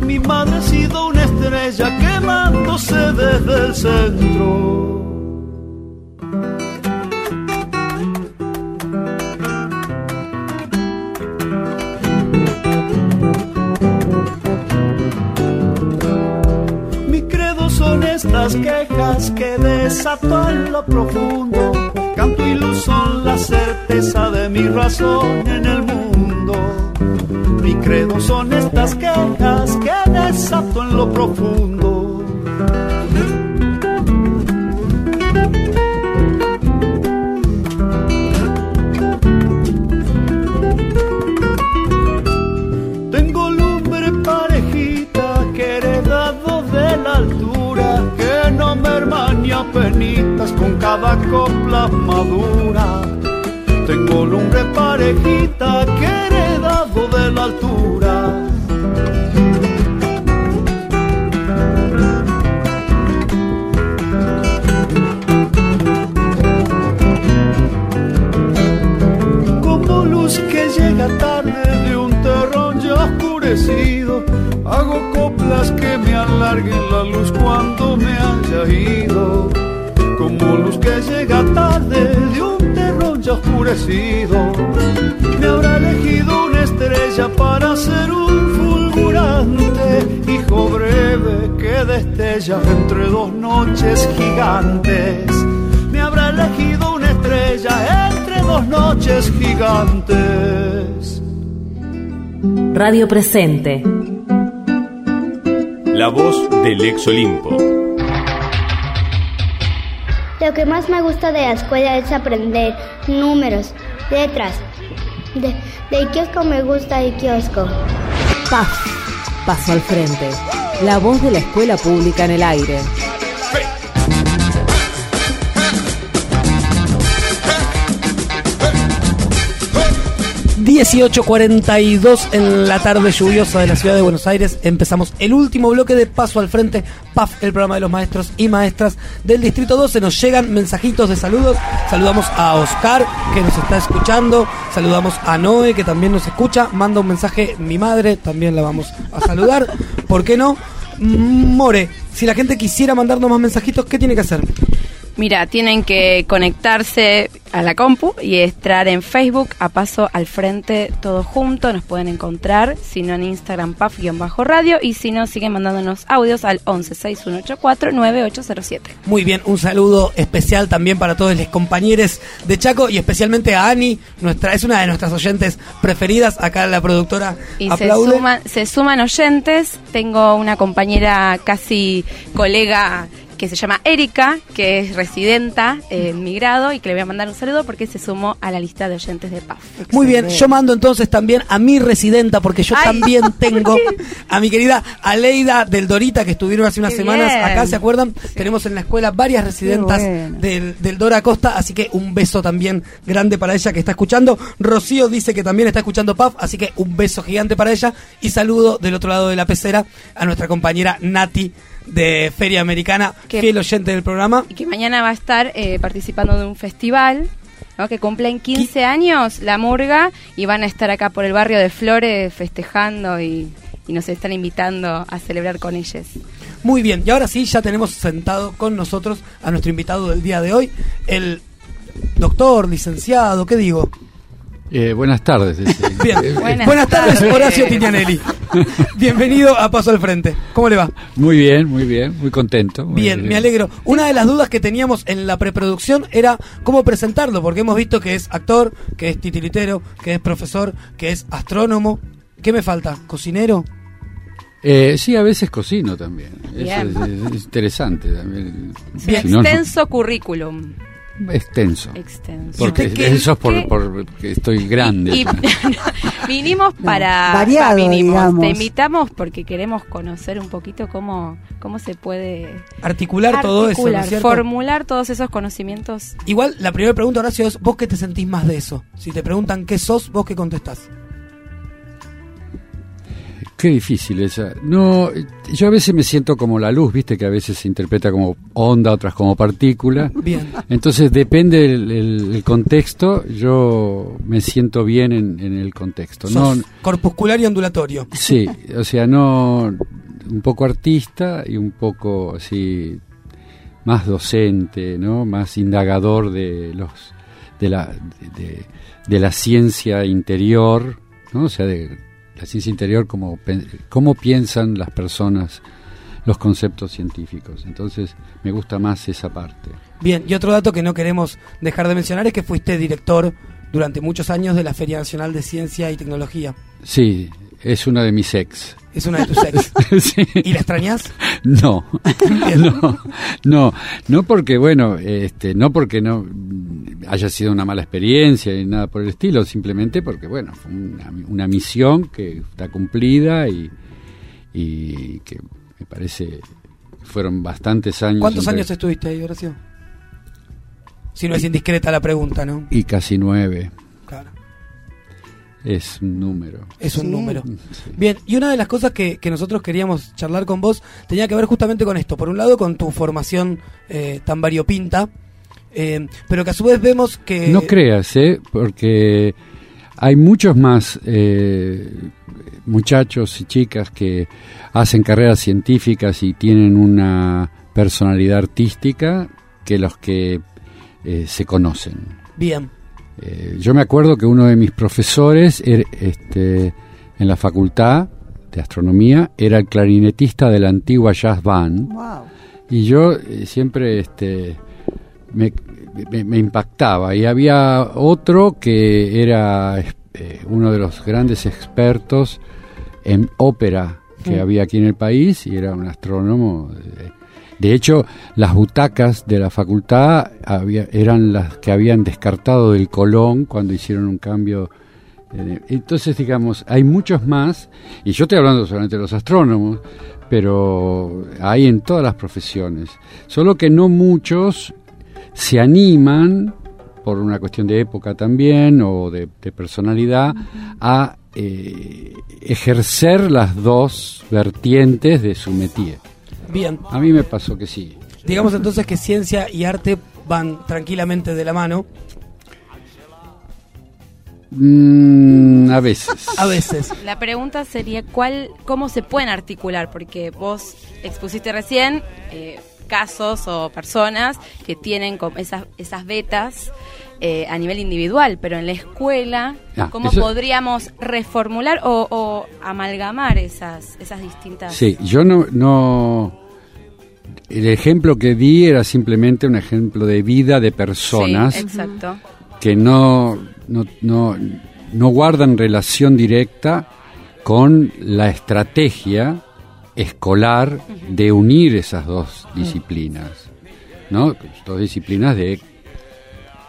Mi madre ha sido una estrella quemándose desde el centro. Estas quejas que desato en lo profundo. Canto y luz son la certeza de mi razón en el mundo. Mi credo son estas quejas que desato en lo profundo. Radio Presente. La voz del ex Olimpo. Lo que más me gusta de la escuela es aprender números, letras. De, del kiosco me gusta el kiosco. PAF. Paso al frente. La voz de la escuela pública en el aire. 18.42 en la tarde lluviosa de la ciudad de Buenos Aires. Empezamos el último bloque de Paso al Frente, PAF, el programa de los maestros y maestras del Distrito 12. Nos llegan mensajitos de saludos. Saludamos a Oscar, que nos está escuchando. Saludamos a Noé, que también nos escucha. Manda un mensaje mi madre, también la vamos a saludar. ¿Por qué no? More, si la gente quisiera mandarnos más mensajitos, ¿qué tiene que hacer? Mira, tienen que conectarse a la compu y entrar en Facebook a paso al frente todo junto. Nos pueden encontrar, si no en Instagram paf-radio y si no siguen mandándonos audios al 11 6184 9807. Muy bien, un saludo especial también para todos los compañeros de Chaco y especialmente a Ani, nuestra es una de nuestras oyentes preferidas. Acá la productora Y se aplaude. suman, se suman oyentes. Tengo una compañera casi colega que se llama Erika, que es residenta en mi grado y que le voy a mandar un saludo porque se sumó a la lista de oyentes de PAF. Muy bien, yo mando entonces también a mi residenta, porque yo Ay. también tengo a mi querida Aleida del Dorita, que estuvieron hace unas Qué semanas bien. acá, ¿se acuerdan? Tenemos en la escuela varias residentas bueno. del, del Dora Costa, así que un beso también grande para ella que está escuchando. Rocío dice que también está escuchando PAF, así que un beso gigante para ella. Y saludo del otro lado de la pecera a nuestra compañera Nati de Feria Americana, Que- fiel oyente del programa. Y que mañana va a estar eh, participando de un festival. ¿no? que cumplen 15 años la murga y van a estar acá por el barrio de Flores festejando y, y nos están invitando a celebrar con ellos. Muy bien, y ahora sí, ya tenemos sentado con nosotros a nuestro invitado del día de hoy, el doctor, licenciado, ¿qué digo? Eh, buenas tardes. este, Bien, eh, buenas, tardes, Horacio Tinianelli. Bienvenido a Paso al Frente. ¿Cómo le va? Muy bien, muy bien, muy contento. muy Bien, me alegro. Una de las dudas que teníamos en la preproducción era cómo presentarlo, porque hemos visto que es actor, que es titiritero, que es profesor, que es astrónomo. ¿Qué me falta? ¿Cocinero? Eh, sí, a veces cocino también. Eso es, es interesante también. Si no, no- extenso currículum. extenso. Extenso. Porque ¿Y usted qué- eso es por, por- porque estoy grande. Y vinimos para variado, va, vinimos. digamos. Te invitamos porque queremos conocer un poquito cómo cómo se puede Articular, todo eso, ¿no es articular, cierto? formular todos esos conocimientos. Igual, la primera pregunta, Horacio, es ¿vos qué te sentís más de eso? Si te preguntan qué sos, ¿vos qué contestás? Qué difícil esa. No, yo a veces me siento como la luz, viste que a veces se interpreta como onda, otras como partícula. Bien. Entonces depende el, el- el contexto, yo me siento bien en, en el contexto. No, corpuscular y ondulatorio. sí, o sea, no un poco artista y un poco así más docente, ¿no? Más indagador de los de la de, de la ciencia interior, ¿no? O sea, de la ciencia interior como pen- cómo piensan las personas los conceptos científicos. Entonces, me gusta más esa parte. Bien, y otro dato que no queremos dejar de mencionar es que fuiste director durante muchos años de la Feria Nacional de Ciencia y Tecnología. Sí, es una de mis ex. Es una de tus ex. Sí. ¿Y la extrañas? No, no, no, no porque bueno, este, no porque no haya sido una mala experiencia ni nada por el estilo, simplemente porque bueno, fue una, una misión que está cumplida y, y que me parece fueron bastantes años. ¿Cuántos entre- años estuviste ahí, Horacio? Si no es indiscreta la pregunta, ¿no? Y casi nueve. Es un número. Es un número. Bien, y una de las cosas que, que nosotros queríamos charlar con vos tenía que ver justamente con esto. Por un lado, con tu formación eh, tan variopinta, eh, pero que a su vez vemos que... No creas, ¿eh? Porque hay muchos más eh, muchachos y chicas que hacen carreras científicas y tienen una personalidad artística que los que eh, se conocen. Bien. Eh, yo me acuerdo que uno de mis profesores er- este, en la facultad de astronomía era el clarinetista de la antigua jazz band. Y yo eh, siempre este, me, me- me impactaba. Y había otro que era eh, uno de los grandes expertos en ópera que Mm. había aquí en el país y era un astrónomo. eh, de hecho, las butacas de la facultad había, eran las que habían descartado del Colón cuando hicieron un cambio. eh, Entonces, digamos, hay muchos más, y yo estoy hablando solamente de los astrónomos, pero hay en todas las profesiones. Solo que no muchos se animan, por una cuestión de época también, o de, de personalidad, a eh, ejercer las dos vertientes de su métier. Bien. A mí me pasó que sí. Digamos entonces que ciencia y arte van tranquilamente de la mano. Mm, a veces. A veces. La pregunta sería cuál, cómo se pueden articular, porque vos expusiste recién eh, casos o personas que tienen esas, esas vetas eh, a nivel individual, pero en la escuela, Ah, ¿cómo eso- podríamos reformular o, o amalgamar esas, esas distintas? Sí, yo no, no. El ejemplo que di era simplemente un ejemplo de vida de personas Sí, exacto. que no, no, no, no guardan relación directa con la estrategia escolar de unir esas dos disciplinas, ¿no? Dos disciplinas de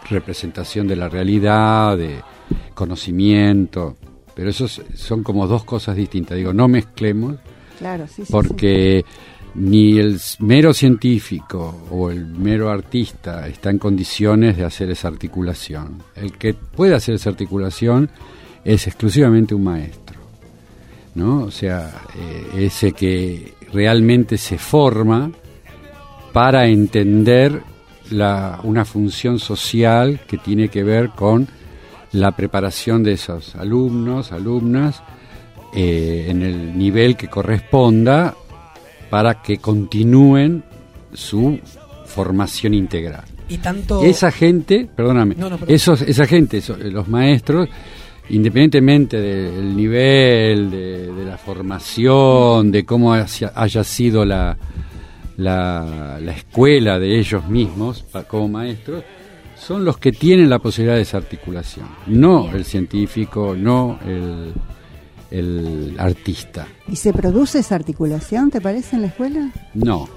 representación de la realidad, de conocimiento, pero esos son como dos cosas distintas. Digo, no mezclemos Claro, sí, sí, porque ni el mero científico o el mero artista está en condiciones de hacer esa articulación. El que puede hacer esa articulación es exclusivamente un maestro, ¿no? O sea, eh, ese que realmente se forma para entender la, una función social que tiene que ver con la preparación de esos alumnos, alumnas, eh, en el nivel que corresponda para que continúen su formación integral. Y tanto... Esa gente, perdóname, No, no, perdón. esos, esa gente, eso- los maestros, independientemente del nivel, de, de la formación, de cómo haya, sido la, la, la escuela de ellos mismos como maestros, son los que tienen la posibilidad de esa articulación, no el científico, no el, el artista. ¿Y se produce esa articulación, te parece, en la escuela? No,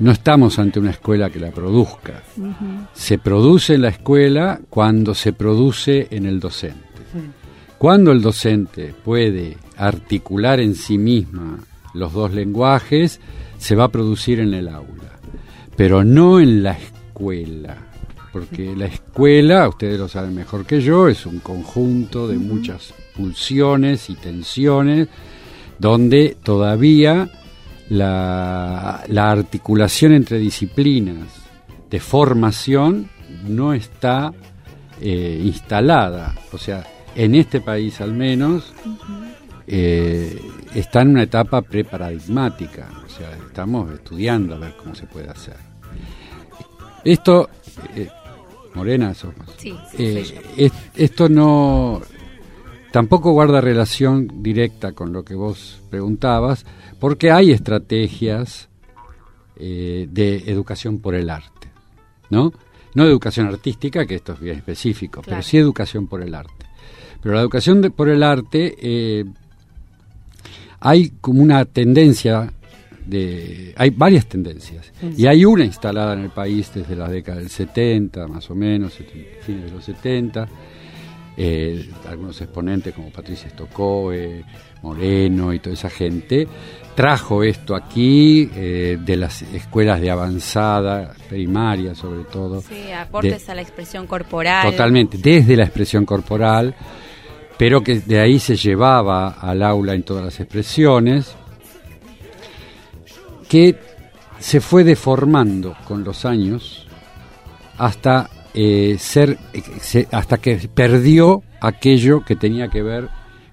no estamos ante una escuela que la produzca. Se produce en la escuela cuando se produce en el docente. Cuando el docente puede articular en sí misma los dos lenguajes, se va a producir en el aula, pero no en la escuela, porque la escuela, ustedes lo saben mejor que yo, es un conjunto de muchas pulsiones y tensiones donde todavía la, la articulación entre disciplinas de formación no está eh, instalada. O sea, en este país al menos eh, está en una etapa preparadigmática. O sea, estamos estudiando a ver cómo se puede hacer. Esto, eh, Morena, somos. Sí, sí, soy yo. es- esto no tampoco guarda relación directa con lo que vos preguntabas, porque hay estrategias eh, de educación por el arte, ¿no? No educación artística, que esto es bien específico, pero sí educación por el arte. Pero la educación de- por el arte eh, hay como una tendencia de hay varias tendencias y hay una instalada en el país desde la década del 70 más o menos fines de los 70 eh, algunos exponentes como Patricia Stokoe Moreno y toda esa gente trajo esto aquí eh, de las escuelas de avanzada primaria sobre todo Sí, aportes de- a la expresión corporal. Totalmente, desde la expresión corporal, pero que de ahí se llevaba al aula en todas las expresiones, que se fue deformando con los años hasta eh, ser eh, hasta que perdió aquello que tenía que ver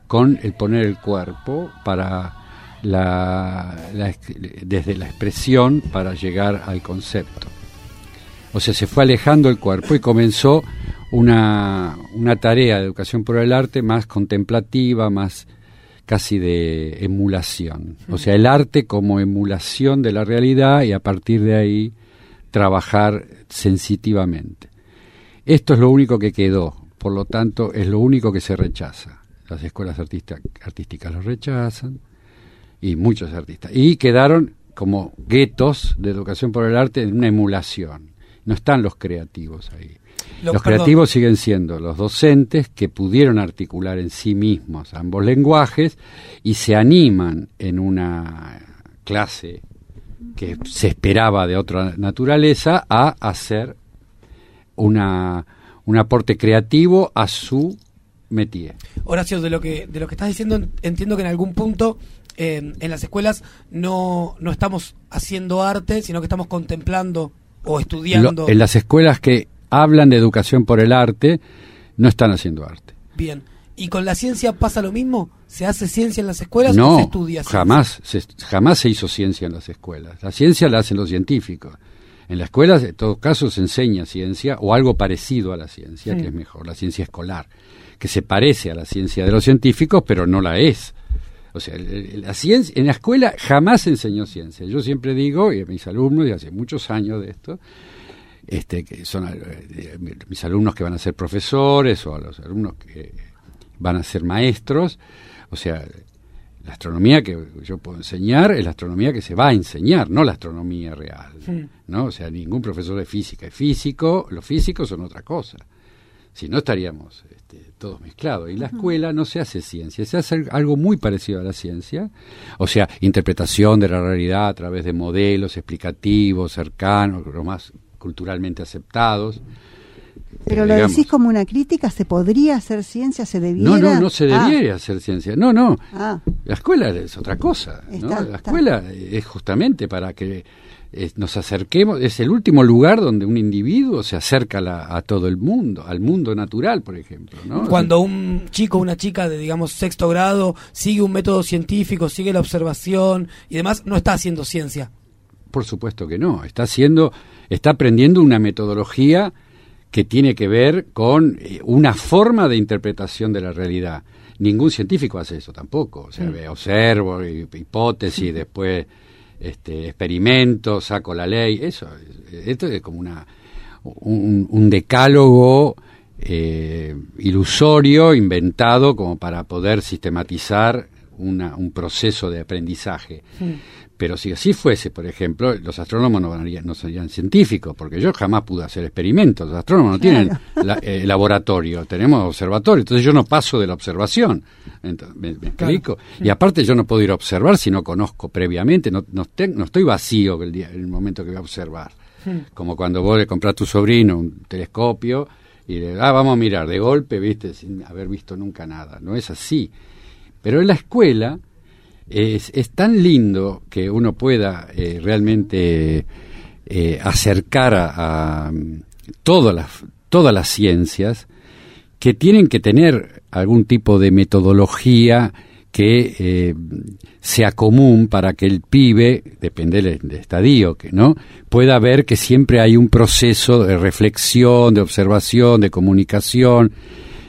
con el poner el cuerpo para la, desde la expresión para llegar al concepto. O sea, se fue alejando el cuerpo y comenzó una, una tarea de educación por el arte más contemplativa, más casi de emulación. O sea, el arte como emulación de la realidad y a partir de ahí trabajar sensitivamente. Esto es lo único que quedó, por lo tanto es lo único que se rechaza. Las escuelas artista- artísticas lo rechazan y muchos artistas. Y quedaron como guetos de educación por el arte en una emulación. No están los creativos ahí. Lo- los perdón. creativos siguen siendo los docentes que pudieron articular en sí mismos ambos lenguajes y se animan en una clase que se esperaba de otra naturaleza a hacer una, un aporte creativo a su métier. Horacio, de lo que de lo que estás diciendo en- entiendo que en algún punto eh, en las escuelas no, no estamos haciendo arte, sino que estamos contemplando o estudiando. Lo- en las escuelas que hablan de educación por el arte no están haciendo arte. Bien. ¿Y con la ciencia pasa lo mismo? ¿Se hace ciencia en las escuelas o No, se estudia ciencia? jamás se, jamás se hizo ciencia en las escuelas. La ciencia la hacen los científicos. En la escuela, en todo caso, se enseña ciencia o algo parecido a la ciencia, que es mejor, la ciencia escolar, que se parece a la ciencia de los científicos, pero no la es. O sea, la ciencia, en la escuela jamás se enseñó ciencia. Yo siempre digo, y a mis alumnos, y hace muchos años de esto, este, que son eh, mis alumnos que van a ser profesores o a los alumnos que van a ser maestros, o sea, la astronomía que yo puedo enseñar es la astronomía que se va a enseñar, no la astronomía real. ¿no? O sea, ningún profesor de física es físico, los físicos son otra cosa. Si no estaríamos este, todos mezclados. Y la escuela no se hace ciencia, se hace algo muy parecido a la ciencia, o sea, interpretación de la realidad a través de modelos explicativos, cercanos, los más culturalmente aceptados. Pero lo digamos. decís como una crítica, ¿se podría hacer ciencia? ¿Se debiera? No, no, no se Ah, debiera hacer ciencia. No, no. Ah. La escuela es otra cosa. ¿no? Está, la está. escuela es justamente para que nos acerquemos. Es el último lugar donde un individuo se acerca a, la- a todo el mundo, al mundo natural, por ejemplo. ¿no? Cuando un chico o una chica de, digamos, sexto grado sigue un método científico, sigue la observación y demás, no está haciendo ciencia. Por supuesto que no. Está haciendo, está aprendiendo una metodología que tiene que ver con eh, una forma de interpretación de la realidad. Ningún científico hace eso tampoco. O sea, Mm. observo, hi- hipótesis, después este, experimento, saco la ley. Eso, es- esto es como una un, un decálogo eh, ilusorio inventado como para poder sistematizar una- un proceso de aprendizaje. Pero si así fuese, por ejemplo, los astrónomos no, harían- no serían científicos, porque yo jamás pude hacer experimentos. Los astrónomos no tienen la- eh, laboratorio, tenemos observatorio, entonces yo no paso de la observación. ¿Me, me explico? Y aparte yo no puedo ir a observar si no conozco previamente, no, no, no estoy vacío el, día, el momento que voy a observar. Como cuando vos le compras a tu sobrino un telescopio y le ah, vamos a mirar de golpe, viste, sin haber visto nunca nada. No es así. Pero en la escuela es, es tan lindo que uno pueda eh, realmente eh, acercar a, a todas las todas las ciencias que tienen que tener algún tipo de metodología que eh, sea común para que el pibe, depende del, del estadio, que no pueda ver que siempre hay un proceso de reflexión, de observación, de comunicación.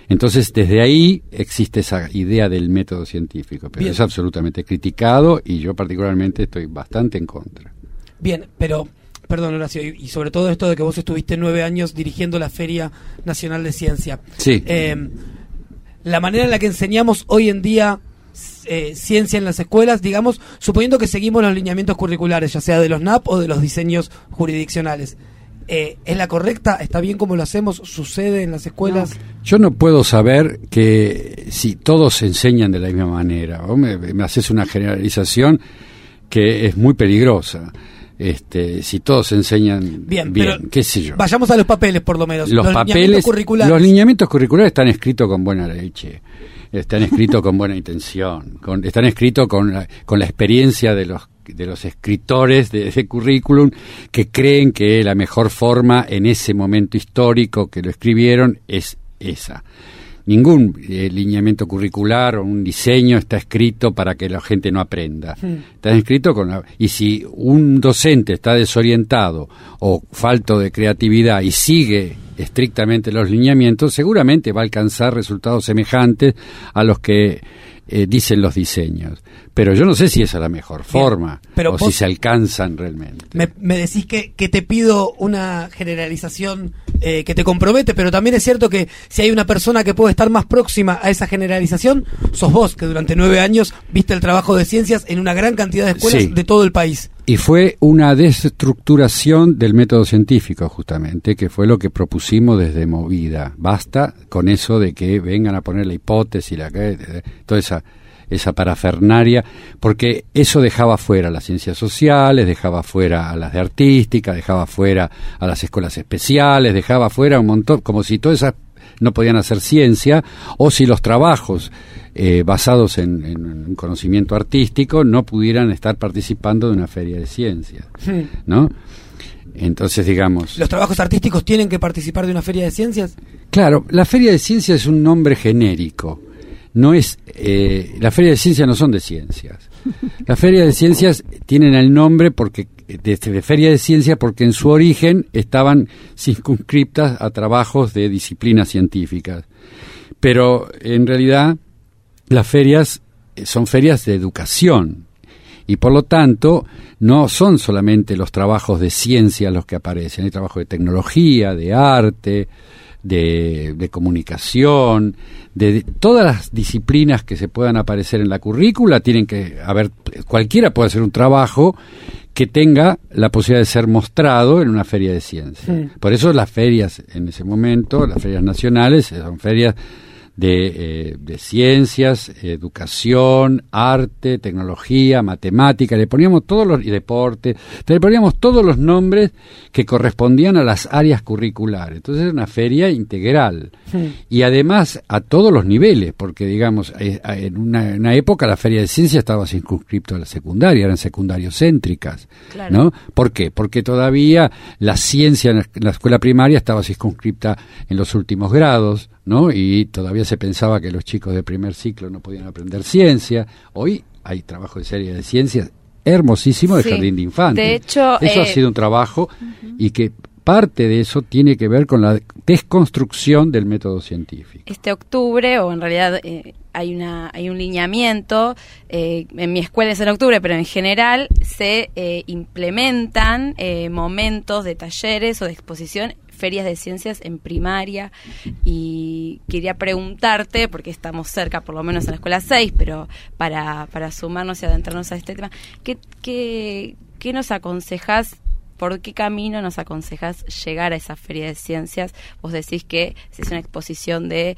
Entonces, desde ahí existe esa idea del método científico, pero Bien. es absolutamente criticado y yo particularmente estoy bastante en contra. Bien, pero, perdón Horacio, y, y sobre todo esto de que vos estuviste nueve años dirigiendo la Feria Nacional de Ciencia. Sí. Eh, la manera en la que enseñamos hoy en día eh, ciencia en las escuelas, digamos, suponiendo que seguimos los lineamientos curriculares, ya sea de los NAP o de los diseños jurisdiccionales. Eh, ¿Es la correcta? ¿Está bien como lo hacemos? ¿Sucede en las escuelas? Yo no puedo saber que si todos se enseñan de la misma manera. Vos me, me haces una generalización que es muy peligrosa. Este, si todos se enseñan Bien, bien, qué sé yo. Vayamos a los papeles, por lo menos. Los, papeles, curriculares. los lineamientos curriculares están escritos con buena leche, están escritos con buena intención, con- están escritos con la, con la experiencia de los de los escritores de ese currículum que creen que la mejor forma en ese momento histórico que lo escribieron es esa. Ningún eh, lineamiento curricular o un diseño está escrito para que la gente no aprenda. Está escrito con la- y si un docente está desorientado o falto de creatividad y sigue estrictamente los lineamientos, seguramente va a alcanzar resultados semejantes a los que eh, dicen los diseños. Pero yo no sé si esa es la mejor forma pero o si se alcanzan realmente. Me, me decís que, que te pido una generalización eh, que te compromete, pero también es cierto que si hay una persona que puede estar más próxima a esa generalización, sos vos, que durante nueve años viste el trabajo de ciencias en una gran cantidad de escuelas Sí. de todo el país. Y fue una desestructuración del método científico, justamente, que fue lo que propusimos desde Movida. Basta con eso de que vengan a poner la hipótesis, la, toda esa, esa parafernaria, porque eso dejaba fuera las ciencias sociales, dejaba fuera a las de artística, dejaba fuera a las escuelas especiales, dejaba fuera un montón, como si todas esas no podían hacer ciencia, o si los trabajos eh, basados en, en un conocimiento artístico no pudieran estar participando de una feria de ciencias, ¿no? Entonces, digamos, ¿Los trabajos artísticos tienen que participar de una feria de ciencias? claro, la feria de ciencias es un nombre genérico, no es, eh, las ferias de ciencias no son de ciencias. Las ferias de ciencias tienen el nombre porque de, de feria de ciencias porque en su origen estaban circunscriptas a trabajos de disciplinas científicas. Pero en realidad las ferias eh, son ferias de educación y por lo tanto no son solamente los trabajos de ciencia los que aparecen, hay trabajos de tecnología, de arte, de, de comunicación, de, de todas las disciplinas que se puedan aparecer en la currícula, tienen que haber, cualquiera puede hacer un trabajo que tenga la posibilidad de ser mostrado en una feria de ciencia. Por eso las ferias en ese momento, las ferias nacionales, son ferias de, eh, de ciencias, educación, arte, tecnología, matemática, le poníamos todos los, y deporte, le poníamos todos los nombres que correspondían a las áreas curriculares. Entonces era una feria integral. Y además a todos los niveles, porque digamos, eh, en una, en una época la feria de ciencia estaba circunscripto a la secundaria, eran secundarios céntricas. Claro. ¿no? ¿Por qué? Porque todavía la ciencia en la- en la escuela primaria estaba circunscripta en los últimos grados, ¿no? Y todavía se pensaba que los chicos de primer ciclo no podían aprender ciencia. Hoy hay trabajo de serie de ciencias hermosísimo de Sí. jardín de infantes. De hecho, eso ha eh, sido un trabajo y que parte de eso tiene que ver con la desconstrucción del método científico. este octubre, o en realidad eh, hay una hay un lineamiento, eh, en mi escuela es en octubre, pero en general se eh, implementan momentos de talleres o de exposición, ferias de ciencias en primaria, y quería preguntarte, porque estamos cerca, por lo menos en la escuela 6, pero para, para sumarnos y adentrarnos a este tema, ¿qué, qué, qué nos aconsejas ¿Por qué camino nos aconsejas llegar a esa feria de ciencias? Vos decís que es una exposición de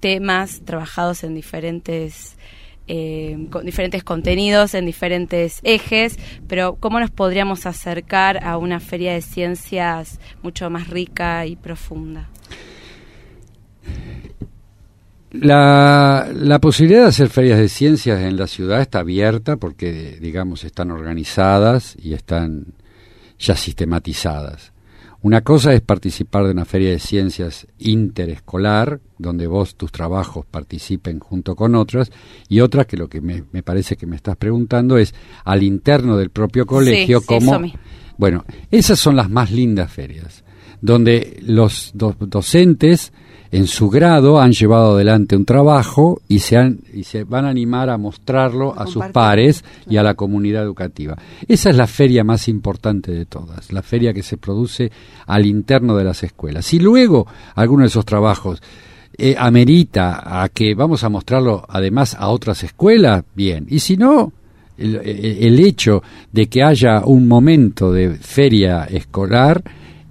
temas trabajados en diferentes eh, con diferentes contenidos, en diferentes ejes, pero ¿cómo nos podríamos acercar a una feria de ciencias mucho más rica y profunda? La, la posibilidad de hacer ferias de ciencias en la ciudad está abierta porque, digamos, están organizadas y están ya sistematizadas. Una cosa es participar de una feria de ciencias interescolar, donde vos tus trabajos participen junto con otras, y otra que lo que me, me parece que me estás preguntando es al interno del propio colegio, sí, cómo... eso mismo. Bueno, esas son las más lindas ferias, donde los do- docentes en su grado han llevado adelante un trabajo y se, han, y se van a animar a mostrarlo a sus pares y a la comunidad educativa. Esa es la feria más importante de todas, la feria que se produce al interno de las escuelas. Si luego alguno de esos trabajos eh, amerita a que vamos a mostrarlo además a otras escuelas, bien. Y si no, el, el- el hecho de que haya un momento de feria escolar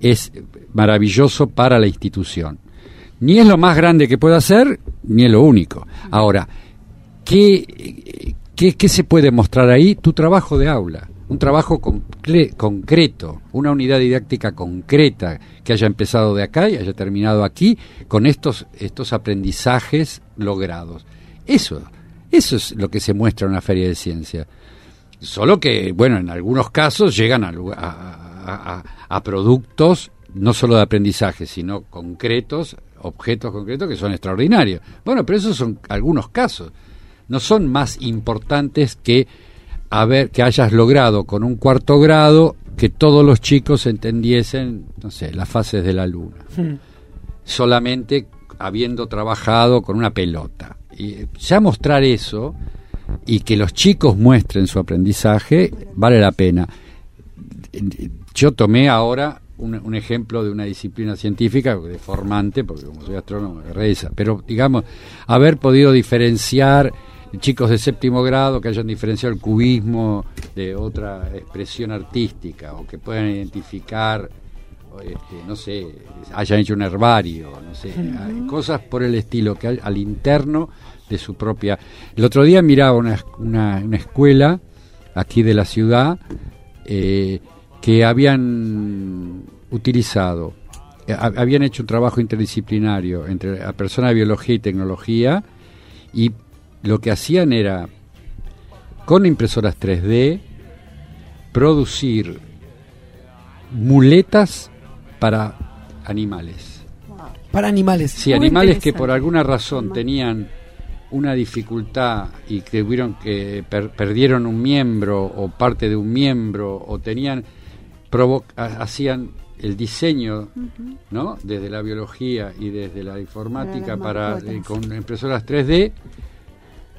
es maravilloso para la institución. Ni es lo más grande que pueda ser, ni es lo único. Ahora, ¿qué, qué, se puede mostrar ahí? Tu trabajo de aula, un trabajo concre- concreto, una unidad didáctica concreta que haya empezado de acá y haya terminado aquí con estos, estos aprendizajes logrados. Eso, eso es lo que se muestra en una feria de ciencia. Solo que, bueno, en algunos casos llegan a- a- a productos no solo de aprendizaje, sino concretos, objetos concretos que son extraordinarios. Bueno, pero esos son algunos casos. No son más importantes que haber que hayas logrado con un cuarto grado que todos los chicos entendiesen, no sé, las fases de la luna solamente habiendo trabajado con una pelota. Y ya mostrar eso y que los chicos muestren su aprendizaje vale la pena. Yo tomé ahora un, un ejemplo de una disciplina científica deformante, porque como soy astrónomo me reza, pero digamos, haber podido diferenciar chicos de séptimo grado que hayan diferenciado el cubismo de otra expresión artística o que puedan identificar este, no sé, hayan hecho un herbario, no sé, cosas por el estilo, que hay al interno de su propia... El otro día miraba una, una, una escuela aquí de la ciudad eh, que habían utilizado, eh, ha- habían hecho un trabajo interdisciplinario entre la persona de biología y tecnología y lo que hacían era, con impresoras 3D, producir muletas para animales. Para animales. Sí, animales que por alguna razón tenían una dificultad y que tuvieron que per- perdieron un miembro o parte de un miembro o tenían hacían el diseño, ¿no? Desde la biología y desde la informática Para eh, con impresoras 3D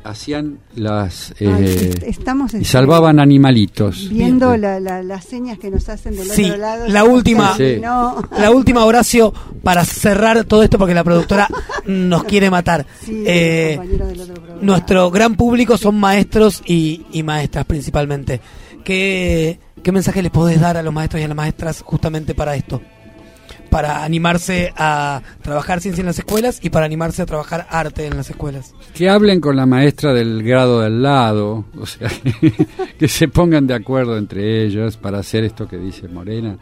hacían las Ay, eh, est- estamos y salvaban animalitos. viendo la- la- las señas que nos hacen del Sí, otro lado. la última, la última Horacio para cerrar todo esto porque la productora nos quiere matar. Sí, Eh, del otro nuestro gran público son maestros y, y maestras principalmente. ¿Qué, ¿Qué mensaje les podés dar a los maestros y a las maestras justamente para esto? Para animarse a trabajar ciencia en las escuelas y para animarse a trabajar arte en las escuelas. Que hablen con la maestra del grado del lado, o sea, que se pongan de acuerdo entre ellos para hacer esto que dice Morena,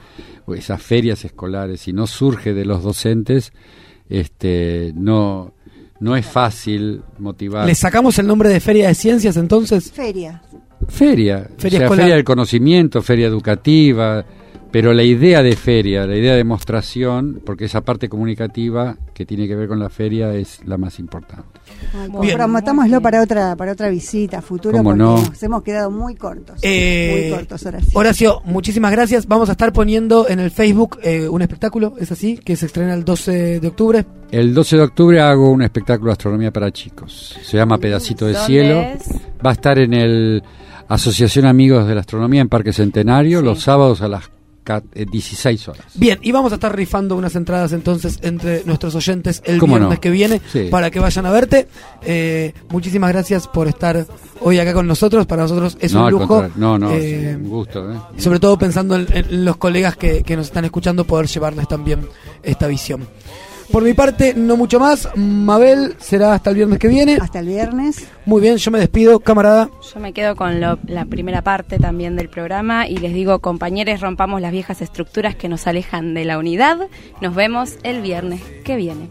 o esas ferias escolares. Si no surge de los docentes, este, no, no es fácil motivar. ¿Le sacamos el nombre de Feria de Ciencias entonces? Feria. Feria, Feria o sea, feria del conocimiento, feria educativa, pero la idea de feria, la idea de demostración, porque esa parte comunicativa que tiene que ver con la feria es la más importante. Promotámoslo para otra, para otra visita futura ¿Cómo porque no? nos hemos quedado muy cortos. Eh, muy cortos, Horacio. Horacio, muchísimas gracias. Vamos a estar poniendo en el Facebook eh, un espectáculo, ¿es así? Que se estrena el 12 de octubre. El 12 de octubre hago un espectáculo de astronomía para chicos. Se llama Pedacito de ¿Dónde Cielo. es? Va a estar en el Asociación Amigos de la Astronomía en Parque Centenario los sábados a las ca- eh, 16 horas. Bien, y vamos a estar rifando unas entradas entonces entre nuestros oyentes el ¿Cómo viernes no? que viene Sí. para que vayan a verte. Eh, muchísimas gracias por estar hoy acá con nosotros. Para nosotros es no, un lujo. No, no, eh, sí, un gusto. ¿eh? sobre todo pensando en, en los colegas que, que nos están escuchando, poder llevarles también esta visión. Por mi parte, no mucho más. Mabel será hasta el viernes que viene. Hasta el viernes. Muy bien, yo me despido, camarada. Yo me quedo con lo- la primera parte también del programa y les digo, compañeros, rompamos las viejas estructuras que nos alejan de la unidad. Nos vemos el viernes que viene.